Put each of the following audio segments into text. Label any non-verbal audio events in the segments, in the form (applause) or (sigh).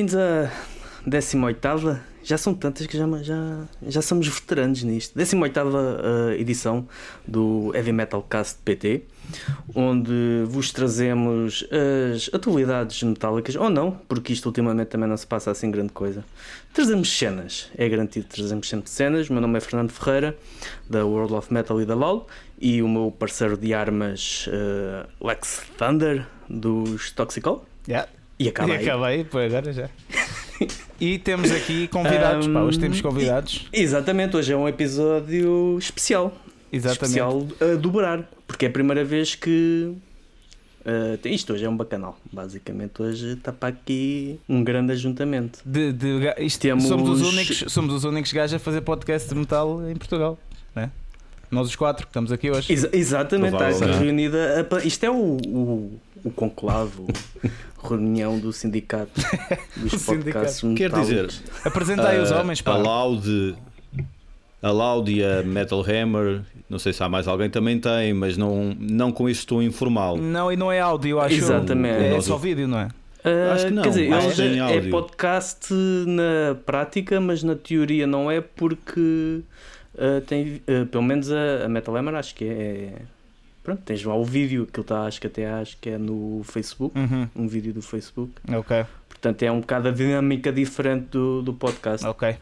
Bem-vindos à 18 já são tantas que já, já, já somos veteranos nisto. 18 uh, edição do Heavy Metal Cast PT, onde vos trazemos as atualidades metálicas, ou não, porque isto ultimamente também não se passa assim grande coisa. Trazemos cenas, é garantido trazemos sempre cenas. O meu nome é Fernando Ferreira, da World of Metal e da LOL, e o meu parceiro de armas, uh, Lex Thunder, dos Toxicol. Yeah. E acabei. E acabei, por agora já. e temos aqui convidados, um, pá, hoje temos convidados. Exatamente, hoje é um episódio especial. Exatamente. Especial a dobrar, porque é a primeira vez que. Uh, isto hoje é um bacanal, basicamente. Hoje está para aqui um grande ajuntamento. De, de, isto, Temos... somos, os únicos, somos os únicos gajos a fazer podcast de metal em Portugal. Né? Nós os quatro que estamos aqui hoje. Ex exatamente, está aqui reunida. A, isto é o, o, o conclave, reunião do sindicato (laughs) dos podcasts Quer dizer, apresenta aí os homens, pá. A Loud, a Loud e a Metal Hammer, não sei se há mais alguém também tem, mas não, não com isso estou informal. Não, e não é áudio, acho. Exatamente. É, só vídeo, não é? Uh, acho que não. Quer dizer, é, é podcast na prática, mas na teoria não é porque uh, tem, uh, pelo menos a, a Metal Hammer acho que é pronto, tens lá o vídeo, que está, acho que até acho que é no Facebook, uhum. um vídeo do Facebook. Ok. Portanto, é um bocado a dinâmica diferente do, do podcast. Ok.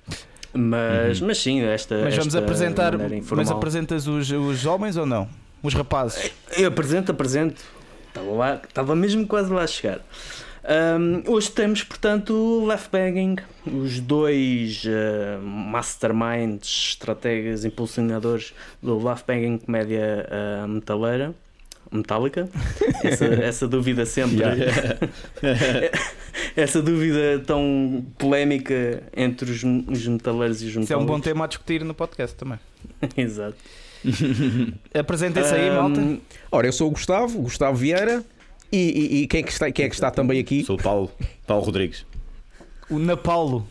Mas, uhum. mas sim, esta. Mas vamos esta apresentar. Mas apresentas os, os homens ou não? Os rapazes? Eu apresento, apresento. Estava, lá, estava mesmo quase lá a chegar. Um, hoje temos, portanto, o Left Bagging, os dois uh, masterminds, estrategas, impulsionadores do Left Bagging Comédia uh, Metaleira. Metálica, (laughs) essa, essa dúvida sempre, yeah. (laughs) essa dúvida tão polémica entre os, os metaleiros e os metálicos. Isso é um bom tema a discutir no podcast também. (laughs) Exato. Apresentem-se aí, malta. Ora, eu sou o Gustavo, Gustavo Vieira. E, e, e, quem, é que está, quem é que está também aqui? Sou o Paulo, Paulo Rodrigues. O Napaulo.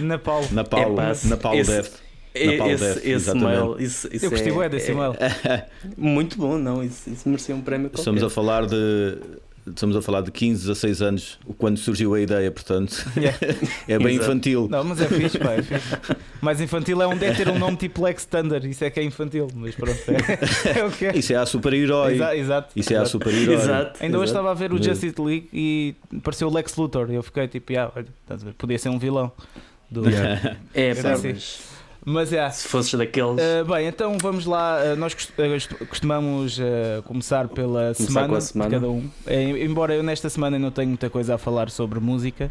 Napaulo. Napaulo. É, Napaulo esse, Death. Napaulo esse, Death, esse mail, isso, isso Eu gostei é, desse é, mail. (laughs) muito bom, não? Isso, isso merecia um prémio qualquer. Estamos a falar de estamos a falar de 15, 16 anos, quando surgiu a ideia, portanto yeah. (laughs) é bem Exato. infantil. Não, mas é fixe, pá, é fixe. Mais infantil é, um, é ter um nome tipo Lex Thunder, isso é que é infantil, mas pronto, é, (laughs) é o que é. Isso é a super-herói. Exato, exato, Isso é a super-herói. Exato. Ainda hoje estava a ver o Justice League e pareceu o Lex Luthor, e eu fiquei tipo, ah, olha, podia ser um vilão. Do... Yeah. É, pá, mas... Mas é. Se fosses daqueles. Uh, bem, então vamos lá. Uh, nós costumamos uh, começar pela começar semana, semana, de cada um. embora eu nesta semana não tenha muita coisa a falar sobre música,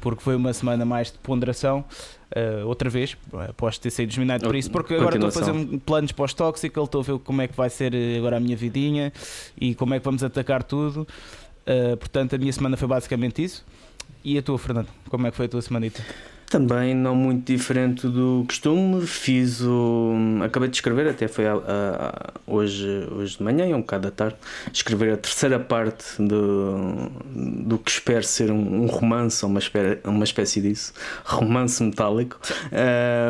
porque foi uma semana mais de ponderação. outra vez, após ter sido desminado por isso, porque agora estou a fazer planos pós-Toxical, estou a ver como é que vai ser agora a minha vidinha e como é que vamos atacar tudo. portanto, a minha semana foi basicamente isso. E a tua, Fernando? Como é que foi a tua semanita? Também não muito diferente do costume. Fiz o. Acabei de escrever, até foi a, a, hoje, hoje de manhã, um bocado da tarde, escrever a terceira parte do, do que espero ser um, um romance, ou uma, espécie, uma espécie disso, romance metálico,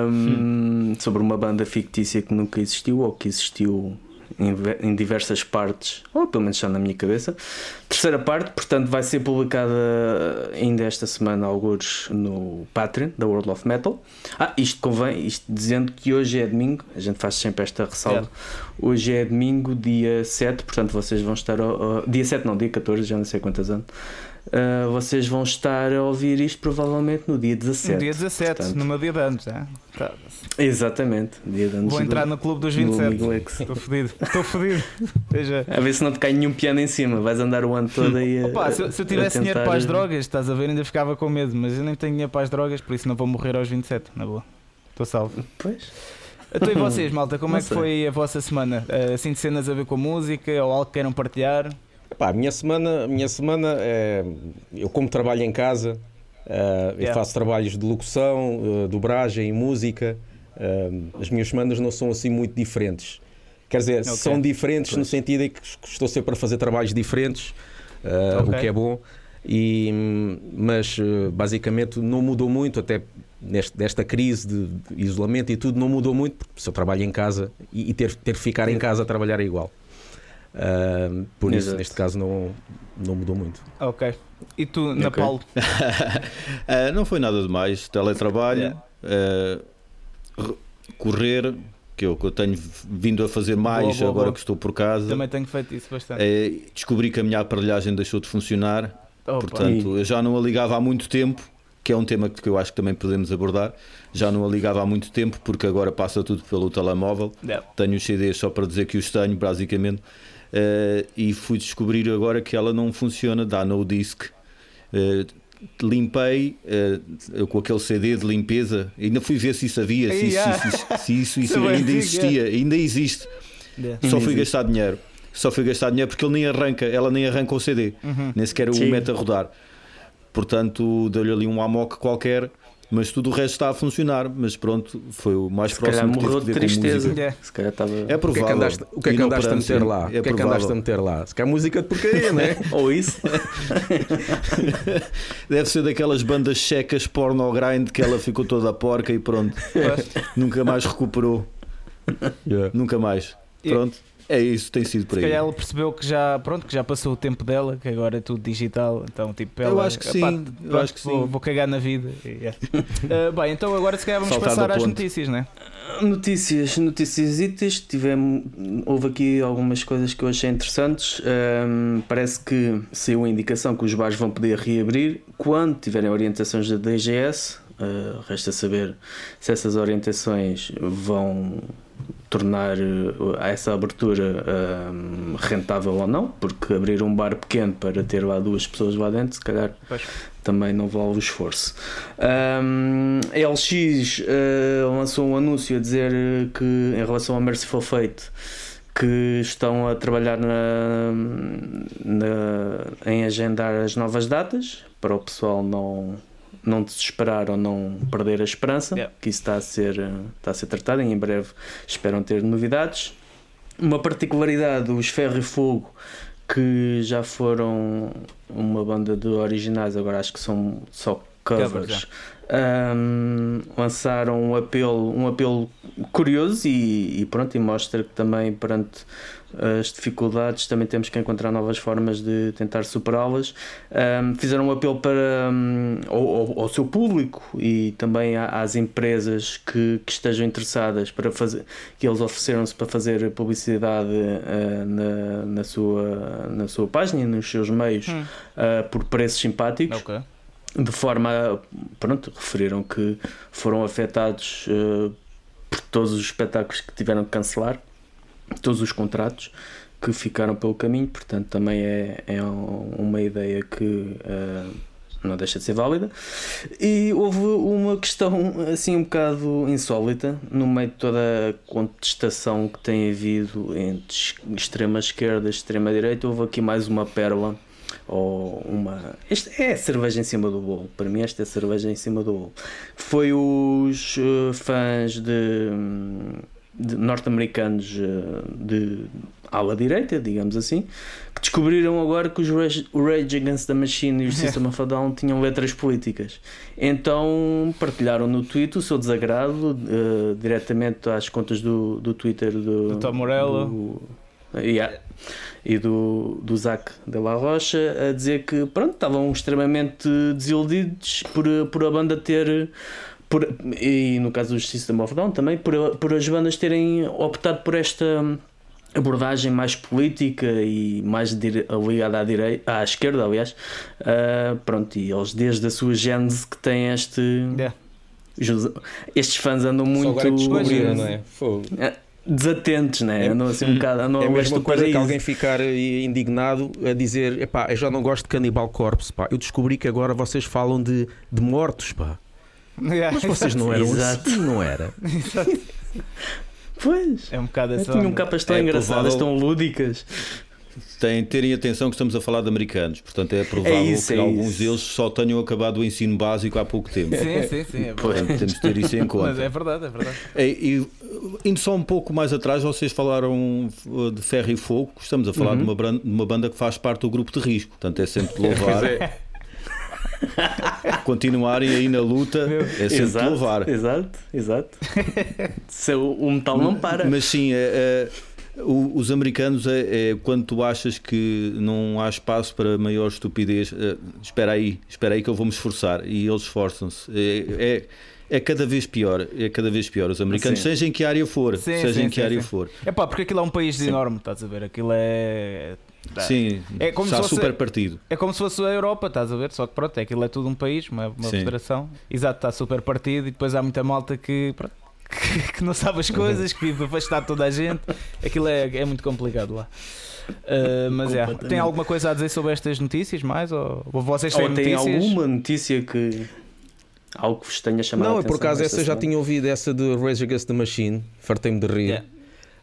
um, sobre uma banda fictícia que nunca existiu ou que existiu em, diversas partes, ou pelo menos está na minha cabeça. Terceira parte, portanto, vai ser publicada ainda esta semana, alguns no Patreon da World of Metal. Ah, isto convém, isto dizendo que hoje é domingo, a gente faz sempre esta ressalva. Hoje é domingo, dia 7, portanto, vocês vão estar. Uh, dia 7, não, dia 14, já não sei quantos anos. Uh, vocês vão estar a ouvir isto provavelmente no dia 17. No dia 17, portanto. no meu dia de anos, já. Tá. Exatamente, dia de anos. Vou entrar do, no clube dos 27. Estou fodido, estou fodido. (laughs) A ver se não te cai nenhum piano em cima, vais andar o ano todo aí. Opa, se, se, eu tivesse dinheiro para as drogas, estás a ver, ainda ficava com medo, mas eu nem tenho dinheiro para as drogas, por isso não vou morrer aos 27, na boa. Estou salvo. Pois. Então e vocês, malta, como não é que sei. foi a vossa semana? Uh, assim de cenas a ver com a música ou algo que queiram partilhar? Pá, a minha semana, minha semana é. Eu, como trabalho em casa, uh, yeah. eu faço trabalhos de locução, uh, dobragem, música. Uh, as minhas semanas não são assim muito diferentes. Quer dizer, okay. são diferentes pois. no sentido em que estou sempre a fazer trabalhos diferentes, okay. o que é bom. E, mas basicamente não mudou muito, até neste, desta crise de, de, isolamento e tudo, não mudou muito, porque se eu trabalho em casa e, e ter, ter que ficar em casa a trabalhar é igual. Uh, por Exato. isso, neste caso, não, não mudou muito. Ok. E tu, na okay. Paulo? uh, (laughs) não foi nada demais. Teletrabalho, yeah. uh, correr, que eu, que eu tenho vindo a fazer mais boa, boa, agora boa. que estou por casa. Também tenho feito isso bastante. Uh, descobri que a minha aparelhagem deixou de funcionar. Opa. Portanto, eu já não a ligava há muito tempo, que é um tema que eu acho que também podemos abordar. Já não a ligava há muito tempo, porque agora passa tudo pelo telemóvel. Yeah. Tenho os CDs só para dizer que os tenho, basicamente. Uh, e fui descobrir agora que ela não funciona, dá no disc. Uh, limpei uh, com aquele CD de limpeza, ainda fui ver se isso havia, se, isso, se, isso, se (laughs) isso, isso ainda existia, ainda existe. Yeah. Só fui gastar dinheiro. Só fui gastar dinheiro porque ele nem arranca, ela nem arranca o CD, uhum. nem sequer o mete a rodar. Portanto, deu-lhe ali um amok qualquer mas tudo o resto está a funcionar. Mas pronto, foi o mais se próximo que tive de tristeza. É. Se calhar estava... É provável. O que é que andaste, que é que andaste a meter lá? É o que é que andaste a meter lá? Se calhar música de porcaria, não é? (laughs) Ou isso. (laughs) Deve ser daquelas bandas checas porno grind que ela ficou toda porca e pronto. (laughs) Nunca mais recuperou. Yeah. Nunca mais. Pronto. É isso, tem sido por aí. Se calhar ela percebeu que já, pronto, que já passou o tempo dela, que agora é tudo digital. Então, tipo, ela, eu acho que sim. Pronto, eu acho que vou, sim. vou cagar na vida. Yeah. (laughs) uh, bem, então agora se calhar vamos Saltar passar às notícias, né? Notícias, notícias itis. Tivemos, houve aqui algumas coisas que eu achei interessantes. Um, parece que saiu a indicação que os bares vão poder reabrir quando tiverem orientações da DGS. Uh, resta saber se essas orientações vão tornar eh, essa abertura um, rentável ou não, porque abrir um bar pequeno para ter lá duas pessoas lá dentro, se calhar pois. também não vale o esforço. Um, a LX uh, lançou um anúncio a dizer que, em relação ao Merciful Fate, que estão a trabalhar na, na, em agendar as novas datas para o pessoal não não desesperar ou não perder a esperança, yeah. que isso está a, ser, está a ser tratado. E em breve esperam ter novidades. Uma particularidade, os Ferro e Fogo, que já foram uma banda de originais, agora acho que são só covers. Um, lançaram um apelo, um apelo curioso e, e, pronto, e mostra que também perante as dificuldades, também temos que encontrar novas formas de tentar superá-las. Um, fizeram um apelo para um, ao, ao, seu público e também às empresas que, que, estejam interessadas para fazer, que eles ofereceram-se para fazer publicidade uh, na, na, sua, na sua página e nos seus meios hum. uh, por preços simpáticos. Okay. De forma, pronto, referiram que foram afetados uh, por todos os espetáculos que tiveram que cancelar todos os contratos que ficaram pelo caminho, portanto também é, é uma ideia que uh, não deixa de ser válida. E houve uma questão assim um bocado insólita no meio de toda a contestação que tem havido entre extrema esquerda e extrema direita, houve aqui mais uma pérola ou uma. Este é cerveja em cima do bolo. Para mim, esta é cerveja em cima do bolo. Foi os uh, fãs de de norte-americanos eh, de ala direita, digamos assim, que descobriram agora que os Rage, o Rage Against the Machine e o (laughs) System of a Down tinham letras políticas. Então partilharam no Twitter o seu desagrado uh, diretamente às contas do, do Twitter do, do Tom Morello do, yeah, e do, do Zac de la Rocha a dizer que pronto, estavam extremamente desiludidos por, por a banda ter por, e no caso do System of Down também, por, por as bandas terem optado por esta abordagem mais política e mais ligada à, direita, à esquerda, aliás. Uh, pronto, e eles desde a sua gênese que têm este. Yeah. Estes fãs andam muito. Só agora não é? Fogo. Ah, desatentos, né? É, andam assim um bocado. Andam é a mesma coisa que alguém ficar indignado a dizer: epá, eu já não gosto de Cannibal Corpse, pá. Eu descobri que agora vocês falam de, de mortos, pá. Yeah, Mas vocês não eram exato. assim, não era? (laughs) Exato. Pois. É um bocado essa. Tinham capas tão é engraçadas, tão lúdicas. Tem, terem atenção que estamos a falar de americanos, portanto é provável é isso, que é alguns isso. deles só tenham acabado o ensino básico há pouco tempo. Sim, sim, sim. É portanto, temos de ter isso em (laughs) conta. Mas é verdade, é verdade. E, e, indo só um pouco mais atrás, vocês falaram de Ferro e Fogo, estamos a falar uhum. de, uma, de uma banda que faz parte do grupo de risco, portanto é sempre de (laughs) louvar. (laughs) É. continuarem aí na luta Meu, é sempre exato, louvar. Exato, exato. Se o, o metal não para. Mas sim, é, O, os americanos é, é, quando tu achas que não há espaço para maior estupidez, uh, espera aí, espera aí que eu vou me esforçar e eles esforçam-se. É, é, é, cada vez pior, é cada vez pior. Os americanos, sim. seja em que área for, sim, seja sim, em que área for. É pá, porque aquilo é um país enorme, estás a ver? Aquilo é. Sim, é como está se fosse, super partido. É como se fosse a Europa, estás a ver? Só que pronto, é aquilo é tudo um país, uma, uma federação. Exato, está super partido e depois há muita malta que. Pronto, (laughs) que, não sabe as coisas, que vive afastado toda a gente. Aquilo é, é muito complicado lá. Uh, mas é, tem alguma coisa a dizer sobre estas notícias mais? Ou, ou vocês têm, ou tem alguma notícia que. Algo que vos tenha chamado Não, a por acaso essa já tinha ouvido, essa de Rage Against the Machine, fartei-me de rir. Yeah.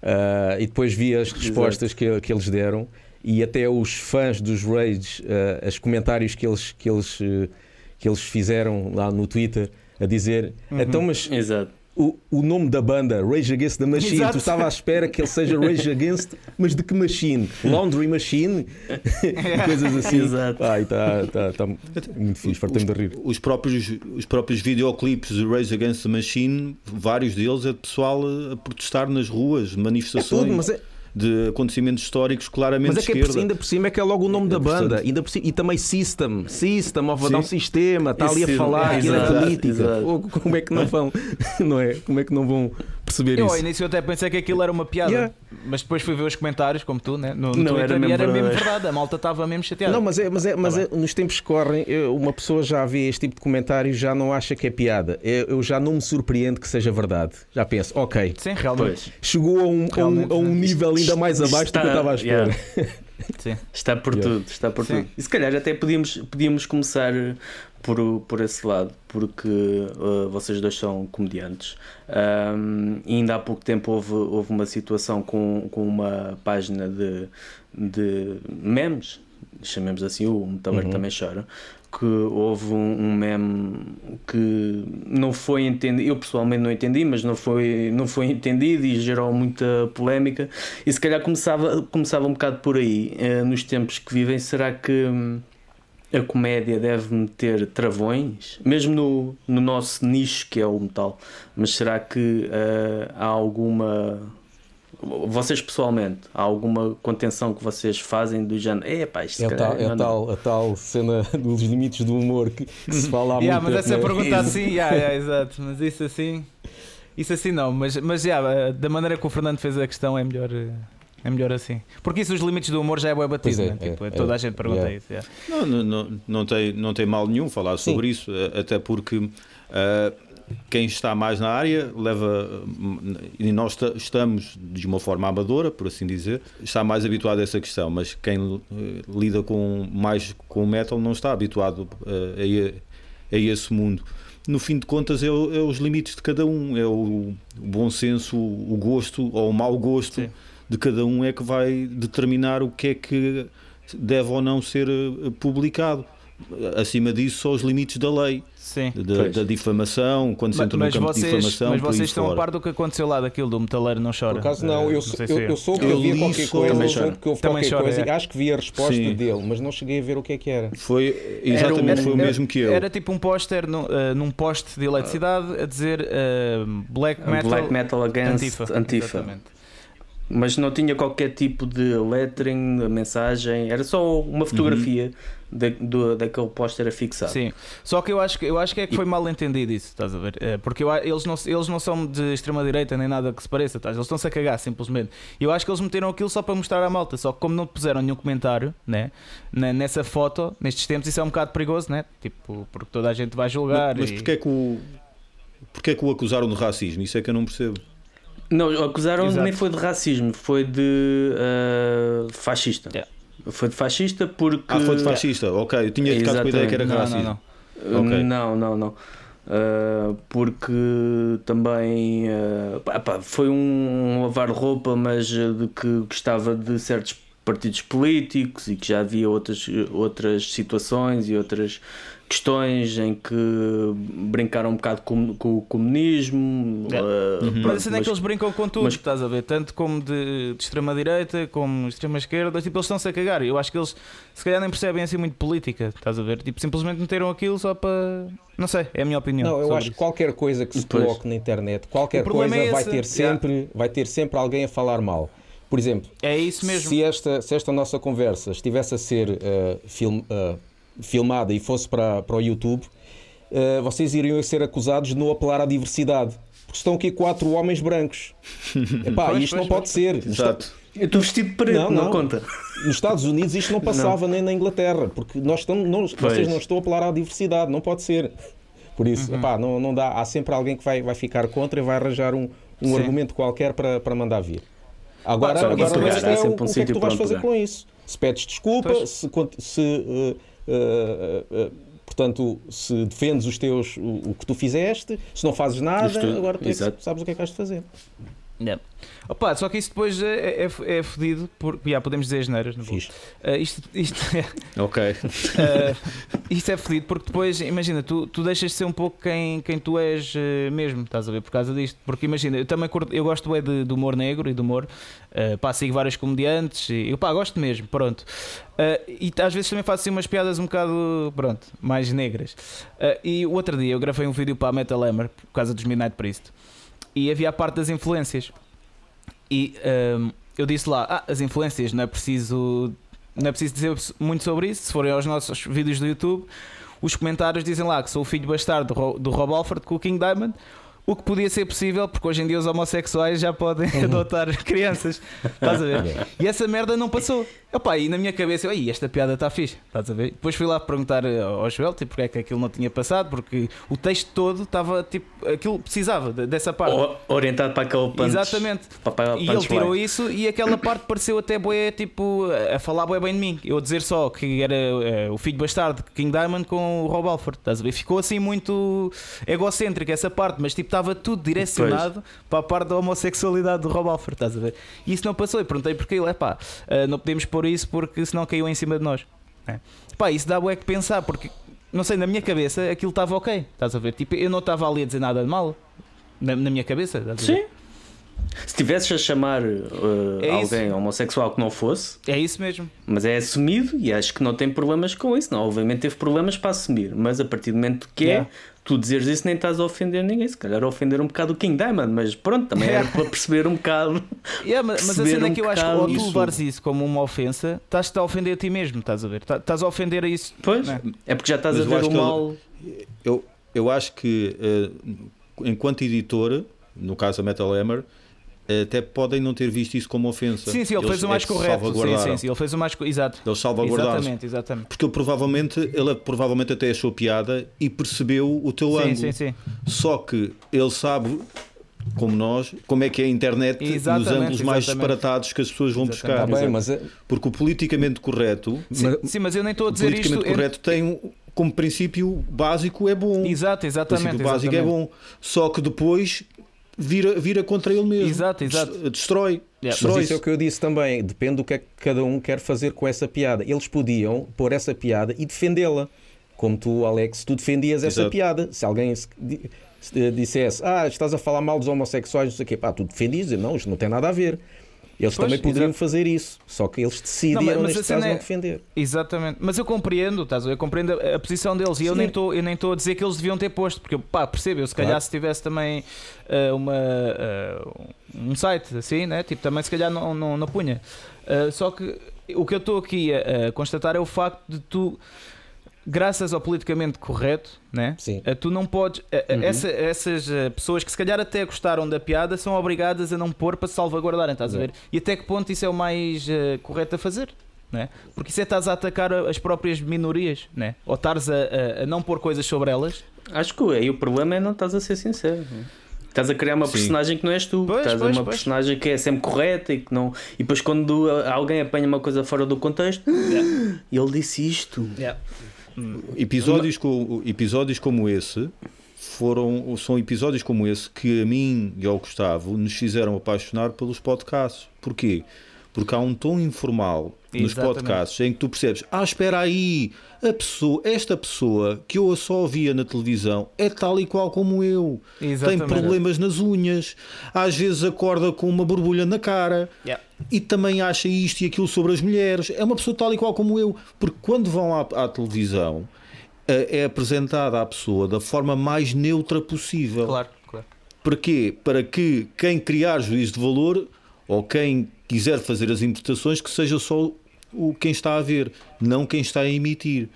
Uh, e depois vi as respostas que, que eles deram e até os fãs dos Rage, uh, os comentários que eles, que, eles, uh, que eles fizeram lá no Twitter a dizer uhum. então mas Exato o, o nome da banda, Rage Against the Machine. Exato. Tu estava à espera que ele seja Rage Against, mas de que machine? Laundry Machine? (laughs) Coisas assim. Exato. Ai, está tá, tá muito fixe, fartando de rir. Os próprios, os próprios videoclipes de Rage Against the Machine, vários deles é de pessoal a protestar nas ruas, manifestações. É tudo, mas é de acontecimentos históricos claramente Mas é que é por, ainda por cima é que é logo o nome é, da banda ainda por cima, e também System System, of a um sistema está ali a falar, aquilo é política. como é que não vão (laughs) não é? como é que não vão perceber eu, isso. ao início eu até pensei que aquilo era uma piada, yeah. mas depois fui ver os comentários, como tu, né? no, no não Twitter, era mesmo, era mesmo verdade. A malta estava mesmo chateada. Não, mas, é, mas, é, mas tá é, nos tempos que correm, uma pessoa já vê este tipo de comentários já não acha que é piada. Eu, eu já não me surpreendo que seja verdade. Já penso, ok. Sim, realmente. Chegou a um, a um, a um nível ainda mais abaixo está, do que eu estava à espera. Yeah. (laughs) Sim. Está por yeah. tudo, está por Sim. tudo. E se calhar até podíamos, podíamos começar por, por esse lado, porque uh, vocês dois são comediantes. Um, e ainda há pouco tempo houve, houve uma situação com, com uma página de, de memes, chamemos assim, o Metaverso uhum. também chora, que houve um, um, meme que não foi entendido, eu pessoalmente não entendi, mas não foi, não foi entendido e gerou muita polémica. E se calhar começava, começava um bocado por aí, uh, nos tempos que vivem, será que a comédia deve meter travões, mesmo no, no nosso nicho que é o metal, mas será que uh, há alguma. Vocês pessoalmente, há alguma contenção que vocês fazem do género? É, pá, isto é, tal, é a, tal, a tal cena (laughs) dos limites do humor que, que se (laughs) fala há yeah, muito Mas essa pergunta (laughs) assim, yeah, yeah, exato, mas isso assim. Isso assim não, mas, mas yeah, da maneira que o Fernando fez a questão é melhor. É melhor assim. Porque isso, os limites do humor já é bem batido, é, né? tipo, é, toda é, a gente pergunta yeah. isso. Yeah. Não, não, não, não, tem, não tem mal nenhum falar Sim. sobre isso, até porque uh, quem está mais na área leva, e nós estamos de uma forma amadora, por assim dizer, está mais habituado a essa questão, mas quem uh, lida com mais com o metal não está habituado uh, a, a esse mundo no fim de contas é, é, os limites de cada um, é o, bom senso, o gosto ou o mau gosto Sim de cada um é que vai determinar o que é que deve ou não ser eh, publicado. Acima disso, só os limites da lei. Sim, da, da, difamação, quando se entra no campo vocês, de difamação. Mas vocês estão a par do que aconteceu lá daquilo do metaleiro não chora? Por acaso não, eu, uh, eu, eu soube que havia qualquer coisa, eu soube que houve também qualquer chora, coisa, é. acho que vi a resposta Sim. dele, mas não cheguei a ver o que é que era. Foi exatamente um, foi o mesmo que eu. Era tipo um póster no, uh, num poste de eletricidade a dizer uh, Black Metal, Black metal Against Antifa. Antifa. Exatamente mas não tinha qualquer tipo de lettering, mensagem, era só uma fotografia uhum. da, do, daquele póster fixado. Sim, só que eu acho que, eu acho que é que foi mal entendido isso, estás a ver? É, porque eu, eles, não, eles não são de extrema-direita nem nada que se pareça, estás? eles estão-se a cagar simplesmente. Eu acho que eles meteram aquilo só para mostrar à malta, só que como não puseram nenhum comentário né, nessa foto, nestes tempos, isso é um bocado perigoso, né? Tipo, porque toda a gente vai julgar. Mas, mas e... porquê, é que o, porquê é que o acusaram de racismo? Isso é que eu não percebo. Não, acusaram nem foi de racismo, foi de uh, fascista. Yeah. Foi de fascista porque. Ah, foi de fascista, ok. Eu tinha ficado com a ideia que era não, racismo. Não, não. Okay. não, não, não. Uh, porque também uh, pá, foi um lavar roupa, mas de que gostava de certos partidos políticos e que já havia outras, outras situações e outras questões em que brincaram um bocado com, com o comunismo. É. Uh, uhum. Mas assim é que eles brincam com tudo, mas, estás a ver? Tanto como de, de extrema-direita como de extrema-esquerda, tipo, eles estão-se a cagar. Eu acho que eles se calhar nem percebem assim muito política, estás a ver? Tipo, simplesmente meteram aquilo só para. Não sei, é a minha opinião. Não, eu acho que qualquer coisa que se coloque na internet, qualquer coisa é vai ter sempre, yeah. vai ter sempre alguém a falar mal. Por exemplo, é isso mesmo. Se esta, se esta nossa conversa estivesse a ser uh, film, uh, filmada e fosse para, para o YouTube, uh, vocês iriam ser acusados de não apelar à diversidade. Porque estão aqui quatro homens brancos. (laughs) Epá, pois, isto pois, não pois. pode ser. Exato. Eu estou vestido de preto, não, não, não, conta. Nos Estados Unidos isto não (laughs) passava não. nem na Inglaterra, porque nós estamos, não, vocês não estão a apelar à diversidade, não pode ser. Por isso, uhum. epá, não, não dá. Há sempre alguém que vai, vai ficar contra e vai arranjar um, um argumento qualquer para, para mandar vir. Agora, ah, agora questão é o, um o que é que tu vais fazer com isso? Se pedes desculpa, pois. se, se uh, uh, uh, portanto, se defendes os teus, o, o, que tu fizeste, se não fazes nada, Isto, agora tens, sabes o que é que de fazer. Yeah. Opa, só que isso depois é, é, é fodido, porque já podemos dizer as neiras, não uh, isto, isto, (laughs) é, ok. Uh, isto é fodido porque depois, imagina, tu, tu deixas de ser um pouco quem, quem tu és uh, mesmo, estás a ver, por causa disto. Porque imagina, eu também curto, eu gosto é de, de humor negro e de humor, uh, pá, sigo vários comediantes e eu pá, gosto mesmo, pronto. E às vezes também faço assim umas piadas um bocado, pronto, mais negras. E o outro dia eu gravei um vídeo para a Metal Hammer por causa dos Midnight Priest e havia a parte das influências. E um, eu disse lá: ah, as influências, não é preciso. Não é preciso dizer muito sobre isso. Se forem aos nossos vídeos do YouTube, os comentários dizem lá que sou o filho bastardo do Rob Alford com o King Diamond o que podia ser possível, porque hoje em dia os homossexuais já podem uhum. adotar (laughs) crianças. Estás a ver? E essa merda não passou. Opa, e na minha cabeça, eu, esta piada está fixe. Estás a ver? Depois fui lá perguntar eh, ao Joel tipo, porque é que aquilo não tinha passado, porque o texto todo estava tipo. Aquilo precisava dessa parte. O, orientado para aquele punch. Exatamente. Para, para, e ele tirou isso e aquela parte pareceu até boé, tipo, a falar boé bem de mim. Eu a dizer só que era uh, o filho bastardo de King Diamond com o Rob Alford. Estás a ver? Ficou assim muito egocêntrico essa parte, mas tipo estava tudo direcionado pois. para a parte da homossexualidade do Rob Alford, estás a ver? E isso não passou. E perguntei porque ele, é pá, uh, não podemos pôr isso porque senão caiu em cima de nós. É. Pá, isso dá o que pensar, porque não sei, na minha cabeça aquilo estava ok, estás a ver? Tipo, eu não estava ali a dizer nada de mal na, na minha cabeça, estás a ver? Sim. Se tivesses a chamar uh, é alguém isso. homossexual que não fosse, é isso mesmo. Mas é assumido e acho que não tem problemas com isso. Não, obviamente teve problemas para assumir, mas a partir do momento que é, tu dizeres isso nem estás a ofender ninguém, se calhar a ofender um bocado o King Diamond, mas pronto, também era (laughs) para perceber um bocado. Yeah, mas, mas a cena um é que eu acho que ao tu levares isso como uma ofensa, estás-te a ofender a ti mesmo, estás a ver? Tá, estás a ofender a isso. Pois, é? é porque já estás mas a ver o mal. Eu, eu acho que uh, enquanto editor, no caso a Metal Hammer até podem não ter visto isso como ofensa. Sim, sim, ele Eles fez o mais é correto. Sim, sim, sim, ele fez o mais exato. Ele salvaguardaram. Exatamente, exatamente. Porque ele provavelmente, ele provavelmente até achou piada e percebeu o teu sim, ângulo. Sim, sim. Só que ele sabe como nós, como é que é a internet exatamente, nos ângulos mais disparatados que as pessoas vão exatamente. buscar. Ah, bem, mas é... Porque o politicamente correto, sim, mas, sim, mas eu nem estou a dizer o politicamente isto, correto tem como princípio básico é bom. Exato, exatamente. O princípio básico é bom. Só que depois vira, vira contra ele mesmo. Exato, exato. Destrói. Yeah. Destrói Mas isso é o que eu disse também. Depende do que é que cada um quer fazer com essa piada. Eles podiam pôr essa piada e defendê-la. Como tu, Alex, tu defendias essa exato. piada. Se alguém dissesse, ah, estás a falar mal dos homossexuais, não sei o quê, pá, tu defendias, não, isto não tem nada a ver. Eles pois, também poderiam exato. fazer isso, só que eles decidiram não, mas, neste caso é... não defender. Exatamente, mas eu compreendo, estás, eu compreendo a, a posição deles e eu nem estou eu nem estou a dizer que eles deviam ter posto, porque pá, percebo, eu se calhar claro. se tivesse também uh, uma, uh, um site assim, né? tipo, também se calhar não, não, não punha. Uh, só que o que eu estou aqui a, a constatar é o facto de tu graças ao politicamente correto, né? Sim. Eh, tu não podes. Eh, eh, uhum. Essa, essas pessoas que se calhar até gostaram da piada são obrigadas a não pôr para se salvaguardarem, estás uhum. a ver? E até que ponto isso é o mais uh, correto a fazer? Né? Porque isso é estás a atacar as próprias minorias, né? ou estás a, a, a não pôr coisas sobre elas. Acho que aí o problema é não estás a ser sincero. Né? Estás a criar uma Sim. personagem que não és tu. Pois, estás pois, a uma pois. personagem que é sempre correta e que não. E depois quando alguém apanha uma coisa fora do contexto, yeah. (gasps) ele disse isto. Yeah. Episódios, com, episódios como esse foram, são episódios como esse que a mim e ao Gustavo nos fizeram apaixonar pelos podcasts. Porquê? Porque há um tom informal nos Exatamente. podcasts em que tu percebes, ah, espera aí, a pessoa, esta pessoa que eu só ouvia na televisão é tal e qual como eu. Exatamente. Tem problemas nas unhas, às vezes acorda com uma borbulha na cara yeah. e também acha isto e aquilo sobre as mulheres. É uma pessoa tal e qual como eu. Porque quando vão à, à televisão eh, é apresentada à pessoa da forma mais neutra possível. Claro, claro. Para quê? Para que quem criar juízo de valor ou quem quiser fazer as interpretações, que seja só o quem está a ver, não quem está a emitir.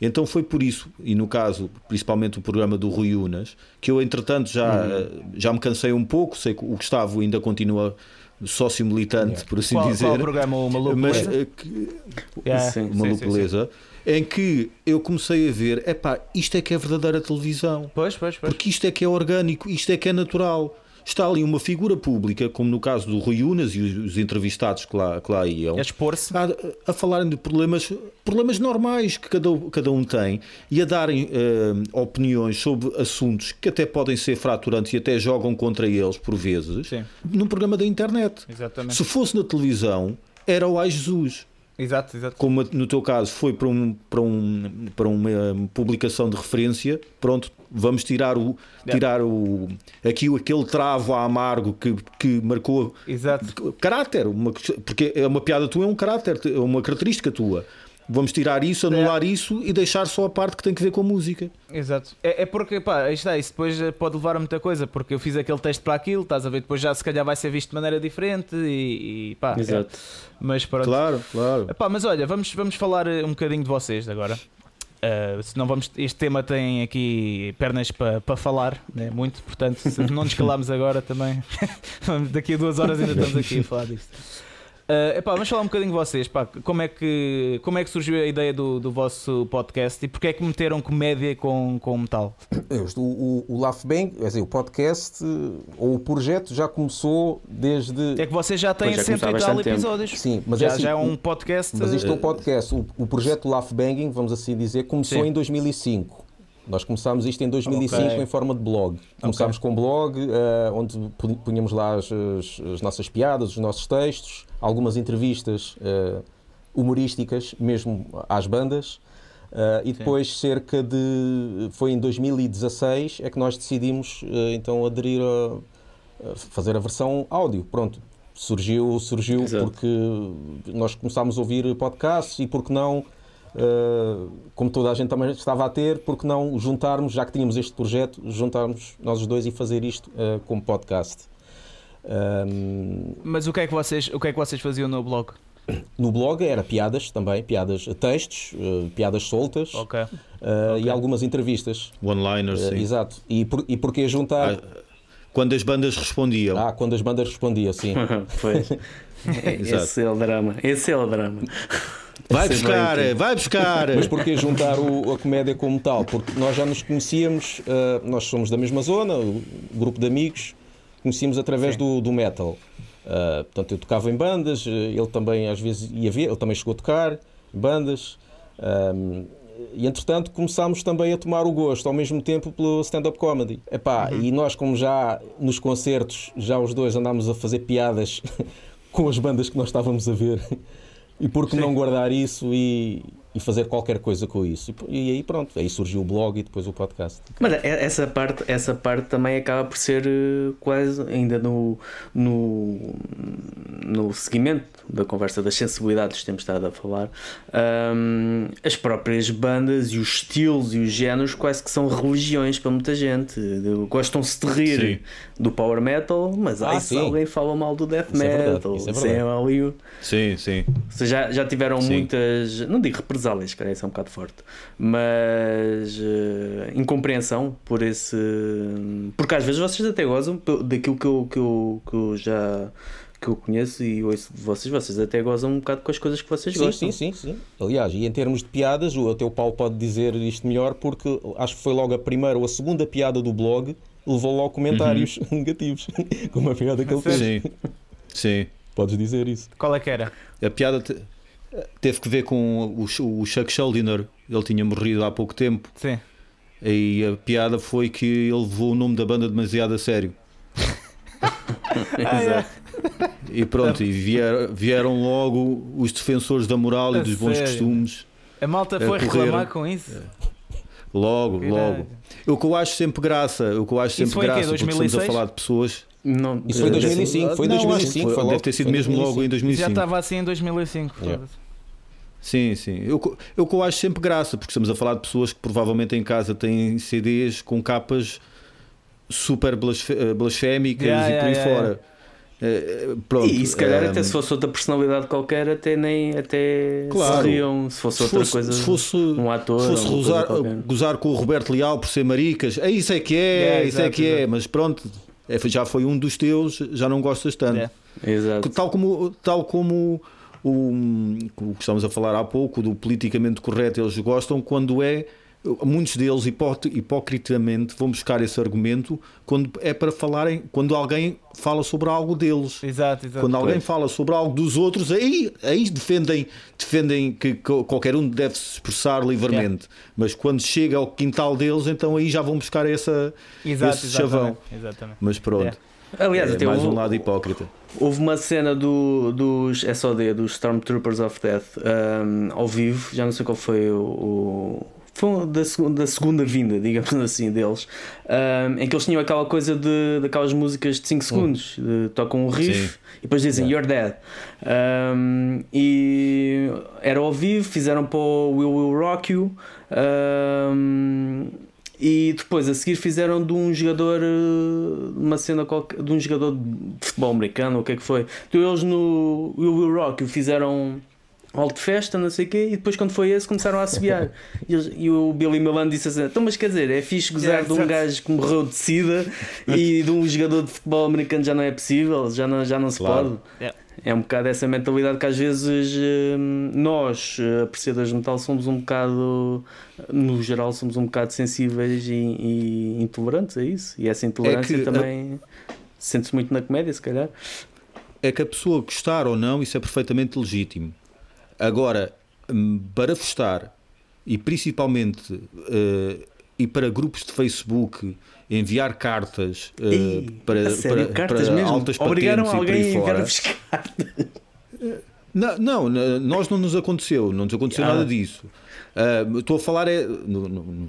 Então foi por isso, e no caso, principalmente o programa do Rui Unas, que eu entretanto já, uhum. já me cansei um pouco, sei que o Gustavo ainda continua sócio militante, por assim qual, dizer. Qual o programa? O Maluco mas, eh, que, yeah. sim, Maluco sim, sim, sim, em que eu comecei a ver, epá, isto é que é verdadeira televisão. Pois, pois, pois. Porque isto é que é orgânico, isto é que é natural está ali uma figura pública, como no caso do Rui Unas e os, entrevistados que lá, que lá iam, a expor-se a, a falarem de problemas, problemas normais que cada, cada um tem e a darem uh, opiniões sobre assuntos que até podem ser fraturantes e até jogam contra eles por vezes, Sim. num programa da internet. Exatamente. Se fosse na televisão, era o Ai Jesus. Exato, exato. Como no teu caso foi para, um, para, um, para uma publicação de referência, pronto, vamos tirar o tirar o aqui aquele travo amargo que, que marcou Exato. caráter, uma, porque é uma piada tua, é um caráter, é uma característica tua. Vamos tirar isso, anular é. isso e deixar só a parte que tem que ver com a música. Exato. É, é porque, pá, está, isso depois eh, pode levar a muita coisa, porque eu fiz aquele texto para aquilo, estás a ver, depois já se calhar vai ser visto de maneira diferente e, e pá. Exato. É. Mas pronto. Claro, claro. Epá, mas olha, vamos, vamos falar eh, um bocadinho de vocês agora. Uh, senão vamos, este tema tem aqui pernas para pa falar, né? muito, portanto, se não nos (laughs) calamos agora também, (laughs) daqui a duas horas ainda estamos aqui a falar disto. Uh, epá, vamos falar um bocadinho de vocês. Pá, como, é que, como é que surgiu a ideia do, do vosso podcast e porque é que meteram comédia com, com metal? O, o, o Laugh Bang, é dizer, o podcast ou o projeto já começou desde. É que vocês já têm cento e tal episódios. Sim, mas já, é, assim, já é um podcast. Mas isto é um podcast. O, o projeto Laugh Banging, vamos assim dizer, começou Sim. em 2005. Nós começámos isto em 2005 okay. em forma de blog. Começámos okay. com um blog uh, onde punhamos lá as, as, as, nossas piadas, os nossos textos, algumas entrevistas uh, humorísticas, mesmo às bandas. Uh, e depois, Sim. cerca de. Foi em 2016 é que nós decidimos então aderir a, a, fazer a versão áudio. Pronto. Surgiu, surgiu porque nós começámos a ouvir podcasts e porque não Uh, como toda a gente também estava a ter, porque não juntarmos, já que tínhamos este projeto, juntarmos nós os dois e fazer isto uh, como podcast. Um, Mas o que, é que vocês, o que é que vocês faziam no blog? No blog era piadas também, piadas, textos, uh, piadas soltas okay. Okay. e algumas entrevistas. One-liners, sim. Exato. E, por, e porquê juntar. Ah, quando as bandas respondiam. Ah, quando as bandas respondiam, sim. (laughs) pois. (laughs) Esse é o drama. Esse é o drama. Vai buscar, vai buscar. Mas porquê juntar o, a comédia como tal? Porque nós já nos conhecíamos, uh, nós somos da mesma zona, o grupo de amigos, conhecíamos através do, do, metal. Uh, portanto, eu tocava em bandas, ele também às vezes ia ver, ele também chegou a tocar bandas. Um, e entretanto começámos também a tomar o gosto ao mesmo tempo pelo stand-up comedy. Epá, uhum. E nós, como já nos concertos, já os dois andámos a fazer piadas (laughs) com as bandas que nós estávamos a ver. (laughs) E por que não guardar isso e, e fazer qualquer coisa com isso? E, e, aí pronto, aí surgiu o blog e depois o podcast. Mas é, essa parte, essa parte também acaba por ser eh, quase ainda no, no, no seguimento da conversa das sensibilidades que temos estado a falar, um, as próprias bandas e os estilos e os géneros quase que são religiões para muita gente. Gostam-se de rir sim. do power metal, mas ah, aí se alguém fala mal do death isso é metal, é isso é verdade. Sim, sim. Já, já tiveram sim. muitas, não digo represálias, cara, isso é um bocado forte, mas uh, incompreensão por esse. Porque às vezes vocês até gozam daquilo que eu, que eu, que eu já que eu conheço e ouço de vocês, vocês até gozam um bocado com as coisas que vocês sim, gostam. Sim, sim, sim. Aliás, e em termos de piadas, o teu Paulo pode dizer isto melhor, porque acho que foi logo a primeira ou a segunda piada do blog, levou logo comentários uhum. (laughs) negativos, como a piada que ele fez. Sim, sim. Podes dizer isso. Qual é que era? A piada te... teve que ver com o, o Chuck Schuldiner, ele tinha morrido há pouco tempo. Sim. E a piada foi que ele levou o nome da banda demasiado a sério. (laughs) ah, é. E pronto, e vieram, vieram logo os defensores da moral a e dos bons costumes. A malta foi a reclamar com isso? Logo, logo. O que eu acho sempre graça, o que eu acho sempre graça, porque estamos a falar de pessoas. Não, isso foi em 2005, foi 2005, foi, deve ter sido mesmo 2005. logo em 2005. Já estava assim em 2005. Yeah. Sim, sim. Eu, eu, que acho sempre graça, porque estamos a falar de pessoas que provavelmente em casa têm CDs com capas super blasfémicas yeah, e por aí yeah, fora. Uh, pronto, e se calhar um, até se fosse outra personalidade qualquer até nem até claro, se riam se fosse se outra fosse, coisa se fosse, um ator se fosse gozar, gozar, com o Roberto Leal por ser maricas é isso é que é, é isso é que é, exato. é mas pronto é, já foi um dos teus já não gostas tanto. Exato. tal como tal como o, o que estamos a falar há pouco do politicamente correto eles gostam quando é muitos deles hipocritamente vão buscar esse argumento quando é para falarem, quando alguém fala sobre algo deles. Exato, exato. Quando alguém fala sobre algo dos outros, aí, aí defendem, defendem que qualquer um deve se expressar livremente. Mas quando chega ao quintal deles, então aí já vão buscar essa, exato, esse chavão. Exatamente. Mas pronto. Aliás, é mais um lado hipócrita. Houve uma cena do, dos SOD, dos Stormtroopers of Death, um, ao vivo, já não sei qual foi o, o foi da, da segunda vinda, (laughs) digamos assim, deles, um, em que eles tinham aquela coisa de daquelas músicas de 5 segundos, de, tocam um riff Sim. e depois dizem yeah. You're Dead. Um, e era ao vivo, fizeram para o Will Will Rock You. Um, e depois a seguir fizeram de um jogador uma cena qualquer, de um jogador de futebol americano, o que é que foi? Então eles no Will Rock You fizeram hall de festa, não sei o quê, e depois quando foi esse começaram a assobiar. (laughs) e, e, o Billy Milan disse assim: então, mas quer dizer, é fixe gozar yeah, de um gajo que morreu de sida (laughs) e de um jogador de futebol americano já não é possível, já não, já não se claro. pode. Yeah. É um bocado essa mentalidade que às vezes hum, nós, eh, apreciadores de metal, somos um bocado, no geral, somos um bocado sensíveis e, e intolerantes a isso. E essa intolerância é também a... sente-se muito na comédia, se calhar. É que a pessoa gostar ou não, isso é perfeitamente legítimo. Agora, hum, para festar e principalmente uh, e para grupos de Facebook enviar cartas uh, Ei, para, sério, para, cartas para altas Obrigaram patentes alguém e por aí fora. cartas. Não, não, nós não nos aconteceu, não nos aconteceu ah. nada disso. Uh, estou a falar é no, no, no,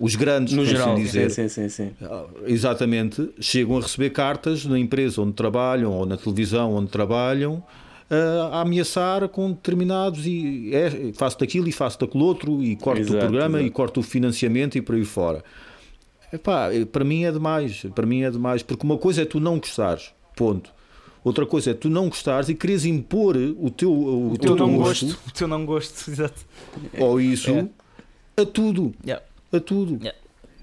os grandes, no assim geral, dizer. Sim, sim, sim, uh, exatamente, chegam a receber cartas na empresa onde trabalham ou na televisão onde trabalham a ameaçar com determinados e é, faço daquilo e faço daquele outro e corto exato, o programa exato. e corto o financiamento e por aí fora. Epá, para mim é demais, para mim é demais, porque uma coisa é tu não gostares, ponto. Outra coisa é tu não gostares e queres impor o teu, o, o teu, não gosto, gosto, o teu não gosto, (laughs) exato. Ou isso é. a tudo. Yeah. A tudo. Yeah.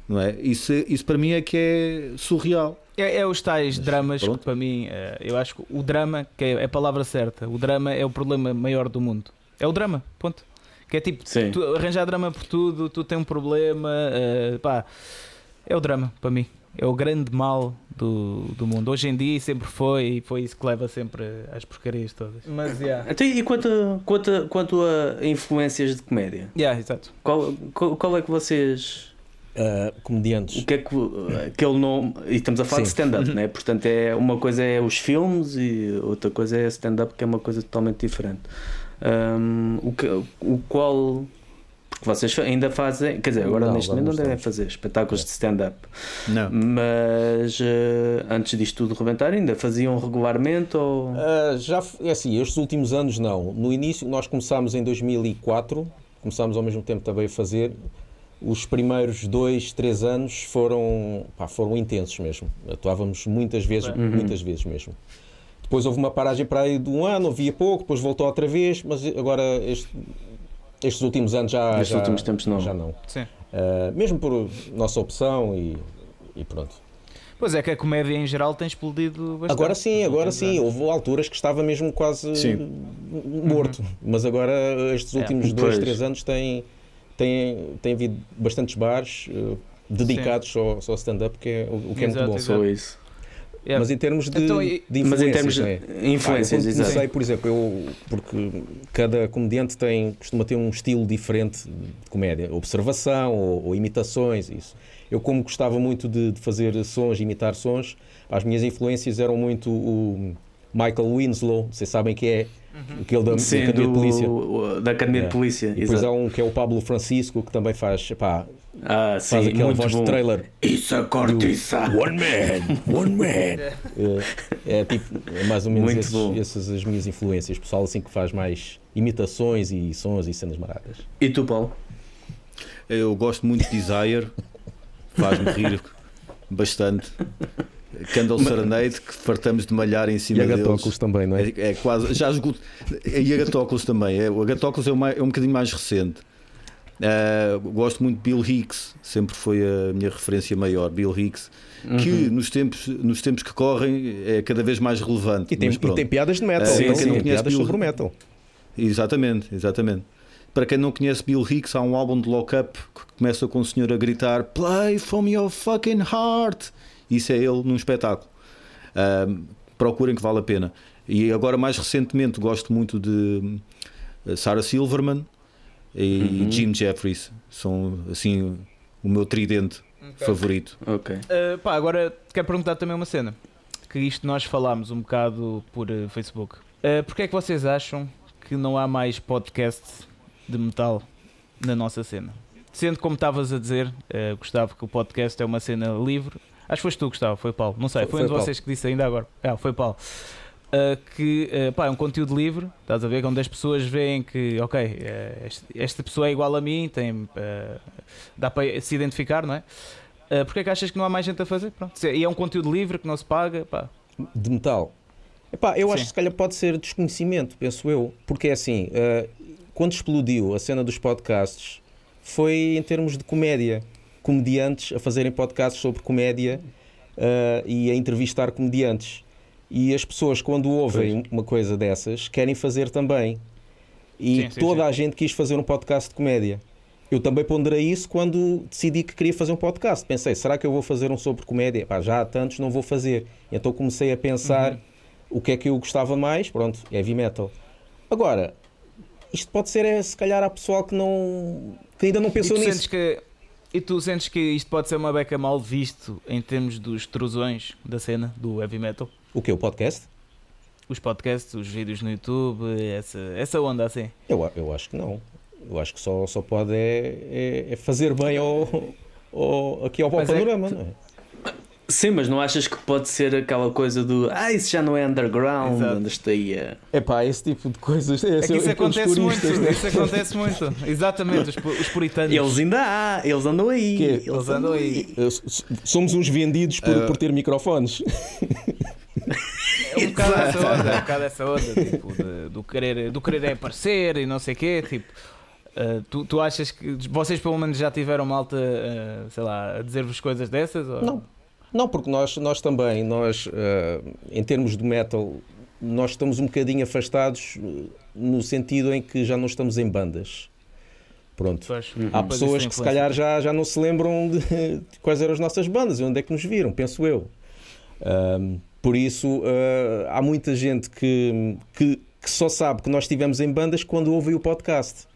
Não é? Isso, isso para mim é que é surreal. É, é, os tais Mas, dramas pronto. que para mim, eh, eu acho que o drama, que é a palavra certa, o drama é o problema maior do mundo. É o drama, ponto. Que é tipo, Sim. tu arranjar drama por tudo, tu tens um problema, uh, pá, é o drama para mim. É o grande mal do, do mundo. Hoje em dia sempre foi e foi isso que leva sempre às porcarias todas. Mas, yeah. Então, e quanto, quanto, quanto a influências de comédia? Yeah, exato. Qual, qual, qual é que vocês Uh, comediantes. O que é que aquele nome. E estamos a falar Sim. de stand-up, né? portanto, é, uma coisa é os filmes e outra coisa é stand-up, que é uma coisa totalmente diferente. Um, o, que, o qual. Porque vocês ainda fazem. Quer dizer, agora não, neste momento não devem fazer espetáculos é. de stand-up. Não. Mas uh, antes disto tudo rebentar, ainda faziam regularmente? Ou... Uh, já, é assim, estes últimos anos não. No início, nós começámos em 2004, começámos ao mesmo tempo também a fazer os primeiros dois, três anos foram, pá, foram intensos mesmo. Atuávamos muitas vezes, uhum. muitas vezes mesmo. Depois houve uma paragem para aí de um ano, havia pouco, depois voltou outra vez, mas agora este, estes últimos anos já. Estes já, últimos tempos não. Já não. Sim. Uh, mesmo por nossa opção e, e pronto. Pois é que a comédia em geral tem explodido bastante. Agora sim, agora sim. Anos. Houve alturas que estava mesmo quase sim. morto. Uhum. Mas agora estes é. últimos é. dois, três anos tem tem, tem havido bastantes bares uh, dedicados só, só stand-up, que é o, o que é muito bom. Só isso. Yeah. Mas em termos de, então, de influências, mas em termos de é? influências, ah, comecei, por exemplo, eu, porque cada comediante tem, costuma ter um estilo diferente de comédia, observação ou, ou imitações, isso. Eu, como gostava muito de, de, fazer sons, imitar sons, as minhas influências eram muito o Michael Winslow, vocês sabem que é, Uhum. Aquele da, Sim, da Academia do, de Polícia. Da Academia é. de Polícia. E depois há um que é o Pablo Francisco que também faz, pá, ah, sim, faz aquela voz bom. de trailer. Isso a cortiça. One man, one man. (laughs) é, é, tipo, é mais ou menos esses, essas as minhas influências. Pessoal assim que faz mais imitações e sons e cenas maradas. E tu, Paulo? Eu gosto muito de Desire, faz-me rir bastante. Candle Serenade que fartamos de malhar em cima deles. E Agatóculos também, não é? é? É, quase, já esgoto. E Agatóculos também. É, o Agatóculos é, é um bocadinho mais recente. Uh, gosto muito de Bill Hicks, sempre foi a minha referência maior. Bill Hicks, uhum. que nos tempos, nos tempos que correm é cada vez mais relevante. E tem, e tem piadas de metal, uh, sim, sim, tem piadas Bill... sobre metal. Exatamente, exatamente. Para quem não conhece Bill Hicks, há um álbum de Lock Up que começa com o senhor a gritar Play from your fucking heart. Isso é ele num espetáculo. Uh, procurem que vale a pena. E agora, mais recentemente, gosto muito de eh, Sarah Silverman e uhum. Jim Jeffries. São assim o meu tridente okay. favorito. Ok. Uh, pá, agora quero perguntar também uma cena. Que isto nós falámos um bocado por uh, Facebook. Uh, Porquê é que vocês acham que não há mais podcast de metal na nossa cena? Sendo como estavas a dizer, uh, Gustavo, que o podcast é uma cena livre. Acho que foste tu, Gustavo, foi Paulo. Não sei, foi, foi um de vocês que disse ainda agora. Ah, foi Paulo. Uh, que uh, pá, é um conteúdo livre, estás a ver? Quando as pessoas veem que, ok, uh, este, esta pessoa é igual a mim, tem, dá para se identificar, não é? Uh, Porquê é que achas que não há mais gente a fazer? Pronto. E é um conteúdo livre que não se paga, pá. De metal. Epá, eu Sim. acho que se calhar pode ser desconhecimento, penso eu, porque é assim, quando explodiu a cena dos podcasts, foi em termos de comédia. Comediantes a fazerem podcasts sobre comédia e a entrevistar comediantes. E as pessoas, quando ouvem pois. uma coisa dessas, querem fazer também. E sim, sim, toda sim. a gente quis fazer um podcast de comédia. Eu também ponderei isso quando decidi que queria fazer um podcast. Pensei, será que eu vou fazer um sobre comédia? Pá, já há tantos, não vou fazer. Então comecei a pensar uhum. o que é que eu gostava mais. Pronto, heavy metal. Agora, isto pode ser, é, se calhar, há pessoal que, não, que ainda não pensou e nisso. Que, e tu sentes que isto pode ser uma beca mal visto em termos dos trusões da cena do heavy metal? O que? O podcast? Os podcasts, os vídeos no YouTube, essa, essa onda assim? Eu, eu acho que não. Eu acho que só, só pode é, é, é fazer bem ao, ao, aqui ao, é panorama, é não é? Sim, mas não achas que pode ser aquela coisa do ah, isso já não é underground, onde está aí É pá, esse tipo de coisas. É, é que isso acontece muito, né? isso acontece muito. Exatamente, os, os puritanos. Eles ainda há, eles andam aí. Que? Eles andam aí. Somos uns vendidos por, uh... por ter microfones. (laughs) (laughs) É um bocado essa onda, é um bocado essa onda, tipo, de, do, querer, do querer aparecer e não sei o quê, tipo. Uh, tu, tu achas que vocês pelo menos já tiveram malta, uh, sei lá, a dizer-vos coisas dessas? Ou? Não, não, porque nós, nós também, nós, uh, em termos de metal, nós estamos um bocadinho afastados no sentido em que já não estamos em bandas. Pronto. Pois, Há uhum. pessoas que se calhar já, já não se lembram de, de, quais eram as nossas bandas e onde é que nos viram, penso eu. Um, por isso, uh, há muita gente que, que, que, só sabe que nós estivemos em bandas quando ouve o podcast.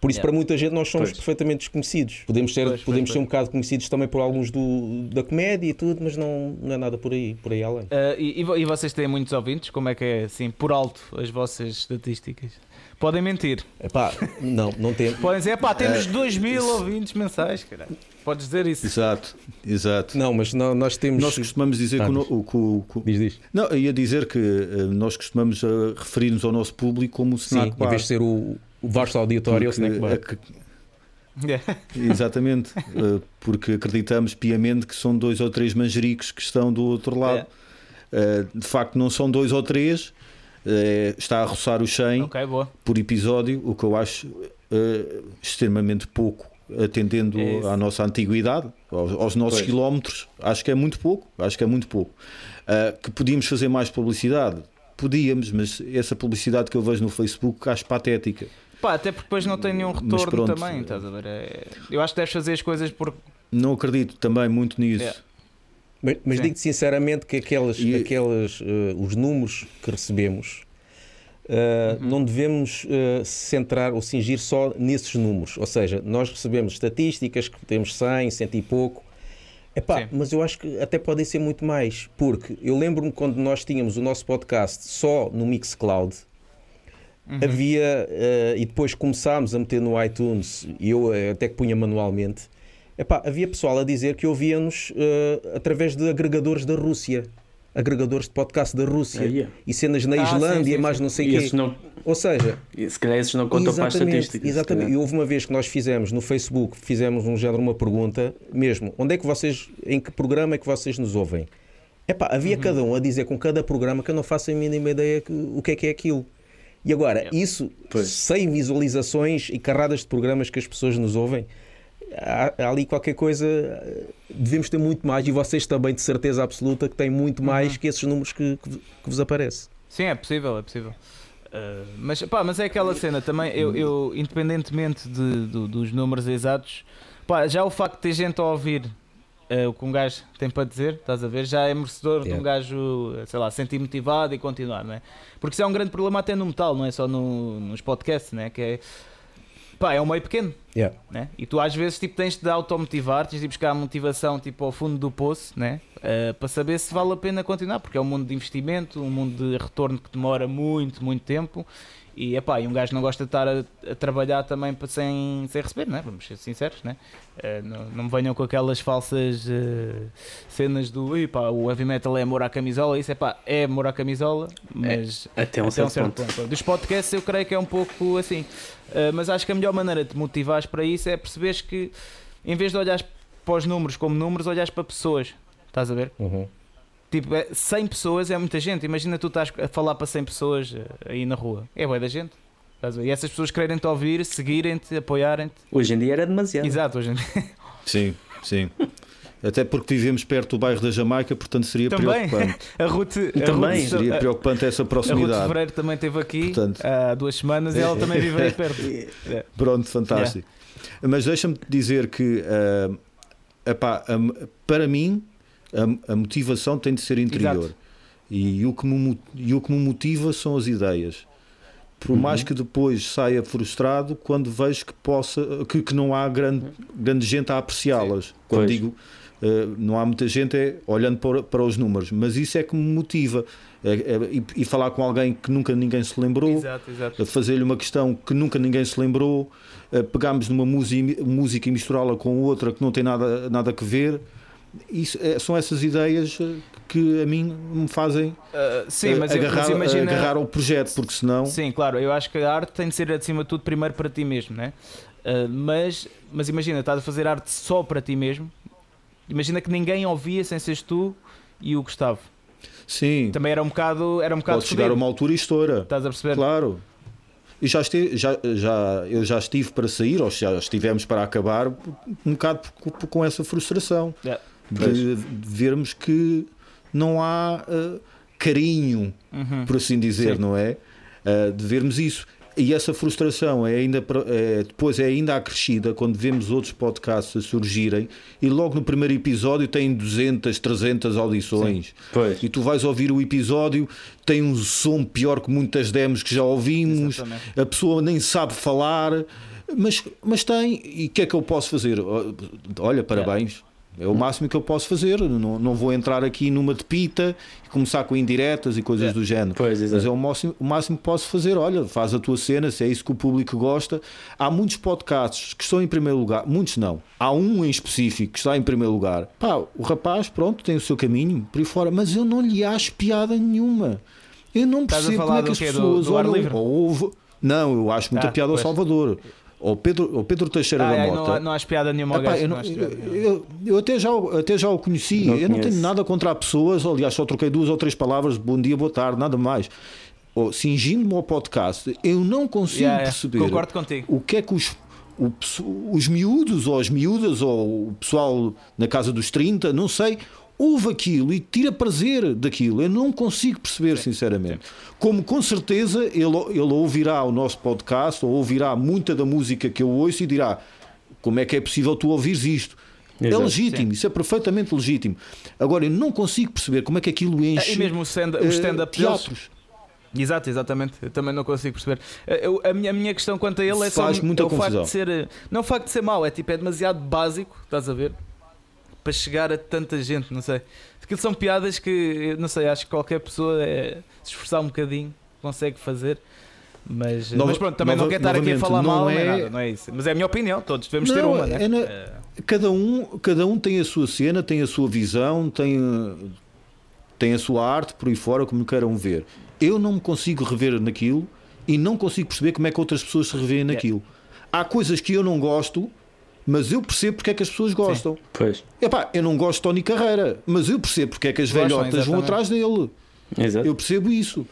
Por isso, yeah. para muita gente, nós somos pois. perfeitamente desconhecidos. Podemos ser, pois, podemos pois, ser um bocado conhecidos também por alguns do, da comédia e tudo, mas não, não é nada por aí, por aí além. Uh, e, e vocês têm muitos ouvintes? Como é que é, assim, por alto, as vossas estatísticas? Podem mentir. Epá, não, não tem. (laughs) Podem dizer, epá, temos 2 uh, mil ouvintes mensais, caralho. Podes dizer isso. Exato, exato. Não, mas não, nós temos. Nós costumamos dizer ah, que, o, o, o, Diz, diz. Não, eu ia dizer que uh, nós costumamos uh, referir-nos ao nosso público como o Snack Sim, Bar. Em vez de ser o, o vasto auditório, Porque, o Snack Bar. Exatamente, uh, porque acreditamos piamente que são dois ou três manjericos que estão do outro lado. Yeah. de facto, não são dois ou três, está a roçar o 100 okay, por episódio, o que eu acho extremamente pouco atendendo é à nossa antiguidade, aos, aos nossos pois. quilómetros, acho que é muito pouco, acho que é muito pouco. Uh, que podíamos fazer mais publicidade, podíamos, mas essa publicidade que eu vejo no Facebook acho patética. Pá, até porque depois não tem nenhum retorno pronto, também, estás a ver? É... Eu acho que deves fazer as coisas por. Não acredito também muito nisso. É. Mas, mas digo sinceramente que aquelas, e... aquelas, uh, os números que recebemos Uh, uhum. Não devemos uh, centrar ou cingir só nesses números. Ou seja, nós recebemos estatísticas que temos 100, 100 e pouco. Epá, mas eu acho que até podem ser muito mais, porque eu lembro-me quando nós tínhamos o nosso podcast só no Mixcloud, uhum. havia, uh, e depois começámos a meter no iTunes, e eu até que punha manualmente, epá, havia pessoal a dizer que ouvia-nos através de agregadores da Rússia agregadores de podcast da Rússia yeah. e cenas na ah, Islândia, sim, sim, mais não sei o quê. Não... Ou seja, se calhar esses não contam para as estatísticas. Exatamente. E houve uma vez que nós fizemos no Facebook, fizemos um género, uma pergunta mesmo: onde é que vocês, em que programa é que vocês nos ouvem? Epá, havia uhum. cada um a dizer com cada programa que eu não faço a mínima ideia que, o que é que é aquilo. E agora, yeah. isso, pois. sem visualizações e carradas de programas que as pessoas nos ouvem, há, há, ali qualquer coisa. Devemos ter muito mais, e vocês também, de certeza absoluta, que têm muito mais uhum. que esses números que, que, que, vos aparecem. Sim, é possível, é possível. Uh, mas, pá, mas é aquela cena também, eu, eu independentemente de, de, dos números exatos, pá, já o facto de ter gente a ouvir uh, o que um gajo tem para dizer, estás a ver? Já é merecedor yeah. de um gajo, sei lá, sentir motivado e continuar, não é? Porque isso é um grande problema até no metal, não é só no, nos podcasts, né? Que é, pá, é um meio pequeno, yeah. né? E tu às vezes tipo, tens de automotivar, tens de buscar a motivação tipo, ao fundo do poço, né? Uh, para saber se vale a pena continuar, porque é um mundo de investimento, um mundo de retorno que demora muito, muito tempo e, epá, e um gajo não gosta de estar a, a trabalhar também sem, sem receber, né? vamos ser sinceros. Né? Uh, não, não me venham com aquelas falsas uh, cenas do epá, o heavy metal é amor à camisola. Isso epá, é amor à camisola, mas é, até um, até certo, um certo ponto. ponto. Dos podcasts eu creio que é um pouco assim. Uh, mas acho que a melhor maneira de motivares para isso é perceberes que em vez de olhares para os números como números, olhares para pessoas. Estás a ver? Uhum. Tipo, 100 é, pessoas é muita gente. Imagina tu estás a falar para 100 pessoas eh, aí na rua. É boa da gente. E essas pessoas querem-te ouvir, seguirem-te, apoiarem-te. Hoje em dia era demasiado. Exato, hoje em dia. (laughs) Sim, sim. Até porque vivemos perto do bairro da Jamaica, portanto seria também. preocupante. (laughs) A Ruth, a também Ruth, seria preocupante essa proximidade. A Ruth Fevereiro também esteve aqui portanto, há duas semanas e ela também vive aí (laughs) perto. Pronto, fantástico. Yeah. Mas deixa-me dizer que uh, epá, um, para mim a, a motivação tem de ser interior. E o, que me, e o que me motiva são as ideias. Por uhum. mais que depois saia frustrado quando vejo que, possa, que, que não há grande, grande gente a apreciá-las. Quando pois. digo uh, não há muita gente, é olhando para, para os números, mas isso é que me motiva. É, é, e, e, falar com alguém que nunca ninguém se lembrou, fazer-lhe uma questão que nunca ninguém se lembrou, uh, pegarmos numa música, música e misturá-la com outra que não tem nada, nada a ver isso, é, são essas ideias eh, que a mim me fazem uh, sim, mas agarrar, mas imagina... agarrar ao projeto, porque senão. Sim, claro, eu acho que a arte tem de ser acima de tudo primeiro para ti mesmo, né? Uh, mas, mas imagina, estás a fazer arte só para ti mesmo. Imagina que ninguém ouvia sem seres tu e o Gustavo. Sim. Também era um bocado. Era um bocado Pode chegar a uma altura e estoura. Estás a perceber? Claro. E já, este, já, já, eu já estive para sair, ou já estivemos para acabar, um bocado com essa frustração. Yeah de, de vermos que não há uh, carinho, uhum. por assim dizer, Sim. não é? Uh, de vermos isso. E essa frustração é ainda é, depois é ainda acrescida quando vemos outros podcasts a surgirem e logo no primeiro episódio tem 200, 300 audições. E tu vais ouvir o episódio, tem um som pior que muitas demos que já ouvimos, Exatamente. a pessoa nem sabe falar, mas, mas tem. E o que é que eu posso fazer? Olha, parabéns. É o máximo que eu posso fazer. Não, não vou entrar aqui numa de pita e começar com indiretas e coisas é. do género. Pois, Mas é o máximo, o máximo que posso fazer. Olha, faz a tua cena, se é isso que o público gosta. Há muitos podcasts que estão em primeiro lugar, muitos não. Há um em específico que está em primeiro lugar. Pá, o rapaz, pronto, tem o seu caminho por aí fora, mas eu não lhe acho piada nenhuma. Eu não percebo como é que as pessoas do, do olham. Ou, não, eu acho muita ah, piada pois. ao Salvador o Pedro, o Pedro Teixeira da Mota. Não, não há piada nenhuma Epá, eu, não, eu, eu, eu, até, já, até já o conheci. Não eu não tenho nada contra pessoas. Aliás, só troquei duas ou três palavras. Bom dia, boa tarde, nada mais. Oh, Singindo-me ao podcast, eu não consigo yeah, perceber concordo contigo. o que é que os, o, os miúdos ou as miúdas ou o pessoal na casa dos 30, não sei, ouve aquilo e tira prazer daquilo. Eu não consigo perceber, sim, sinceramente. Sim. Como com certeza ele, ele ouvirá o nosso podcast ou ouvirá muita da música que eu ouço e dirá: como é que é possível tu ouvires isto? É Exato, é legítimo, sim. isso é perfeitamente legítimo. Agora, eu não consigo perceber como é que aquilo enche. E mesmo o stand-up uh, stand teatros. Exato, exatamente. Eu também não consigo perceber. Eu, a, minha, a minha questão quanto a ele é Faz só muita é o confusão. facto de ser. Não o facto de ser mau, é tipo, é demasiado básico, estás a ver? Para chegar a tanta gente, não sei. Aquilo são piadas que, não sei, acho que qualquer pessoa é, se esforçar um bocadinho consegue fazer. Mas, Nova, mas pronto, também nova, não quero estar aqui a falar mal, é... Nada, não é isso. Mas é a minha opinião, todos devemos não, ter uma, né? é na... é... Cada, um, cada um tem a sua cena, tem a sua visão, tem, tem a sua arte por aí fora, como queiram ver. Eu não me consigo rever naquilo e não consigo perceber como é que outras pessoas se revêem naquilo. Yeah. Há coisas que eu não gosto mas eu percebo porque é que as pessoas gostam. Sim. Pois. Epá, eu não gosto de Tony Carreira, mas eu percebo porque é que as Gostam, velhotas vão atrás dele. Exato. Eu percebo isso.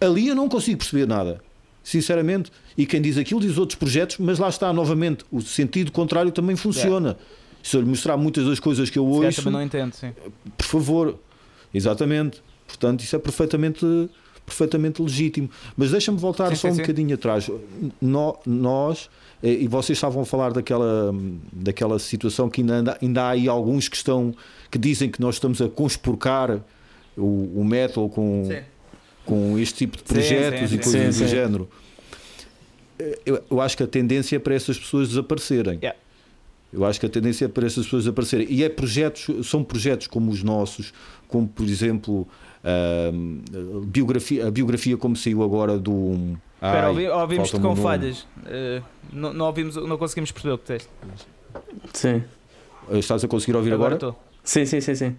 Ali eu não consigo perceber nada, sinceramente. E quem diz aquilo diz outros projetos, mas lá está, novamente, o sentido contrário também funciona. Yeah. Se eu lhe mostrar muitas das coisas que eu ouço. também não entendo, sim. Por favor, exatamente. Portanto, isso é perfeitamente perfeitamente legítimo. Mas deixa-me voltar sim, só sim, um sim. bocadinho atrás. nós, eh, e vocês estavam a falar daquela, daquela situação que ainda, ainda há aí alguns que estão que dizem que nós estamos a conspurcar o, o metal com, com este tipo de projetos e coisas do género. Eh, eu, eu, acho que a tendência é para essas pessoas desaparecerem. Yeah. Eu acho que a tendência é para essas pessoas desaparecerem. E é projetos, são projetos como os nossos, como por exemplo Uh, biografia, a biografia como saiu agora do. Espera, ouvi, ouvimos-te com falhas. Uh, não, não, ouvimos, não conseguimos perceber o que disseste. Sim. Estás a conseguir ouvir agora? agora? Sim, sim, sim, sim.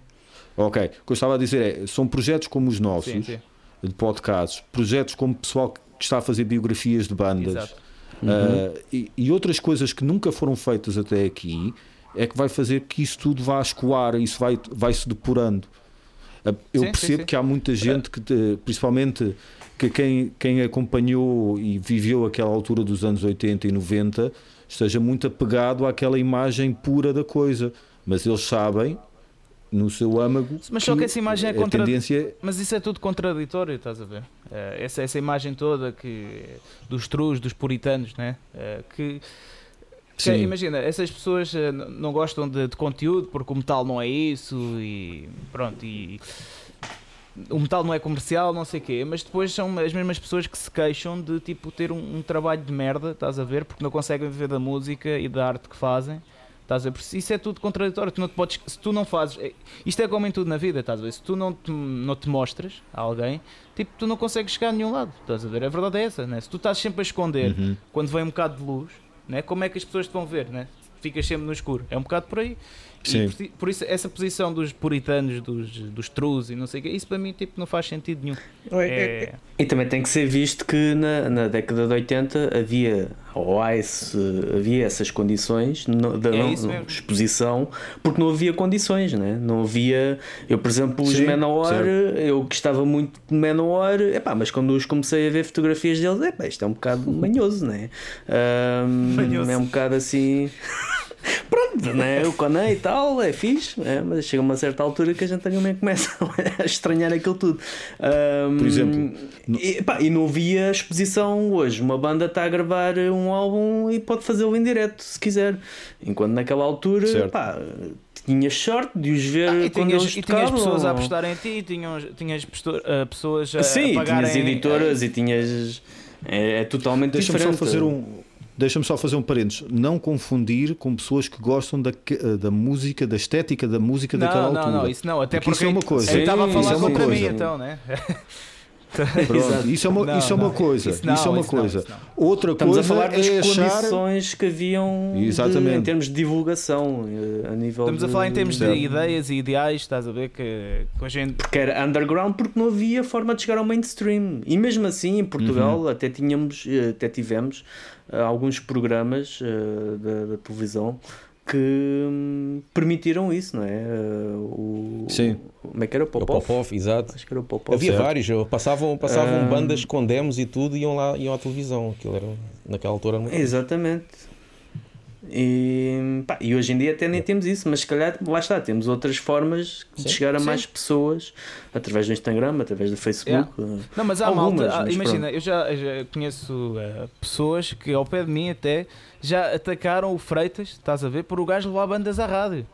Ok. O que eu estava a dizer é: são projetos como os nossos, sim, sim. de podcasts, projetos como pessoal que está a fazer biografias de bandas uh, uhum. e, e, outras coisas que nunca foram feitas até aqui, é que vai fazer que isso tudo vá escoar, isso vai, vai se depurando. Eu sim, percebo sim, sim. que há muita gente que, principalmente que quem, quem acompanhou e viveu aquela altura dos anos 80 e 90 esteja muito apegado àquela imagem pura da coisa, mas eles sabem no seu âmago. Mas só que essa imagem é contra... tendência... Mas isso é tudo contraditório, estás a ver? Eh, essa, essa imagem toda que dos trus, dos puritanos, né? Eh, que porque, imagina, essas pessoas uh, não gostam de, de, conteúdo porque o metal não é isso e pronto, e o metal não é comercial, não sei o quê, mas depois são as mesmas pessoas que se queixam de tipo ter um, um, trabalho de merda, estás a ver, porque não conseguem viver da música e da arte que fazem. Estás a ver? Isso é tudo contraditório. Tu não te podes, se tu não fazes. É, isto é como em tudo na vida, estás a ver? Se tu não te, não te mostras a alguém, tipo, tu não consegues chegar a nenhum lado. Estás a ver? A verdade é essa, né? Se tu estás sempre a esconder uhum. quando vem um bocado de luz, né? como é que as pessoas te vão ver? Né? Ficas sempre no escuro. É um bocado por aí. Sim. Por, por, isso, essa posição dos puritanos, dos, dos trus e não sei o que, isso para mim tipo, não faz sentido nenhum. É, é, é... E também tem que ser visto que na, na década de 80 havia, ou há esse, havia essas condições no, da é não, exposição, porque não havia condições, né? não havia. Eu, por exemplo, os Menor, eu gostava muito de Menor, epá, mas quando os comecei a ver fotografias deles, epá, isto é um bocado (laughs) manhoso, né? Um, manhoso. É um bocado assim. Pronto, né? o Coné e tal, é fixe, né? mas chega a uma certa altura que a gente também começa (laughs) a estranhar aquilo tudo. Um, Por exemplo, e, pá, e não havia exposição hoje. Uma banda está a gravar um álbum e pode fazê-lo em direto se quiser. Enquanto naquela altura, pá, tinhas sorte de os ver ah, e quando tinhas, eles e tinhas pessoas a apostar em ti, tinhas, tinhas uh, pessoas a, Sim, a tinhas editoras e tinhas. É, é totalmente Deixa-me diferente. Só fazer um, Deixa-me só fazer um parênteses. Não confundir com pessoas que gostam da, da música, da estética da música não, daquela não, altura. Não, isso não, até porque, porque isso é uma coisa. Ele estava a falar é contra mim, então, né? (laughs) (laughs) Pronto, isso é uma, não, isso é uma coisa. Isso, não, isso é uma isso coisa. Não, Outra Estamos coisa a falar das é condições achar... que haviam de, em termos de divulgação eh, a nível Estamos de... a falar em termos de ideias e ideais, estás a ver que com a gente porque era underground porque não havia forma de chegar ao mainstream. E mesmo assim em Portugal uhum. até tínhamos eh, até tivemos uh, alguns programas uh, da, da televisão que hum, permitiram isso, não é? Uh, o, Sim. Como é que era o Popov? O Popov, exato. Acho que era o Popov. Havia certo. vários, passavam, passavam um... bandas com demos e tudo e iam lá iam à televisão. Aquilo era, naquela altura muito Exatamente. E, pá, e hoje em dia até nem temos isso, mas se calhar lá está, temos outras formas de sim, chegar a sim. mais pessoas através do Instagram, através do Facebook. Yeah. Não, mas há Algumas, malta, mas imagina, eu já, já conheço uh, pessoas que ao pé de mim até já atacaram o Freitas, estás a ver, por o gajo levar bandas à rádio.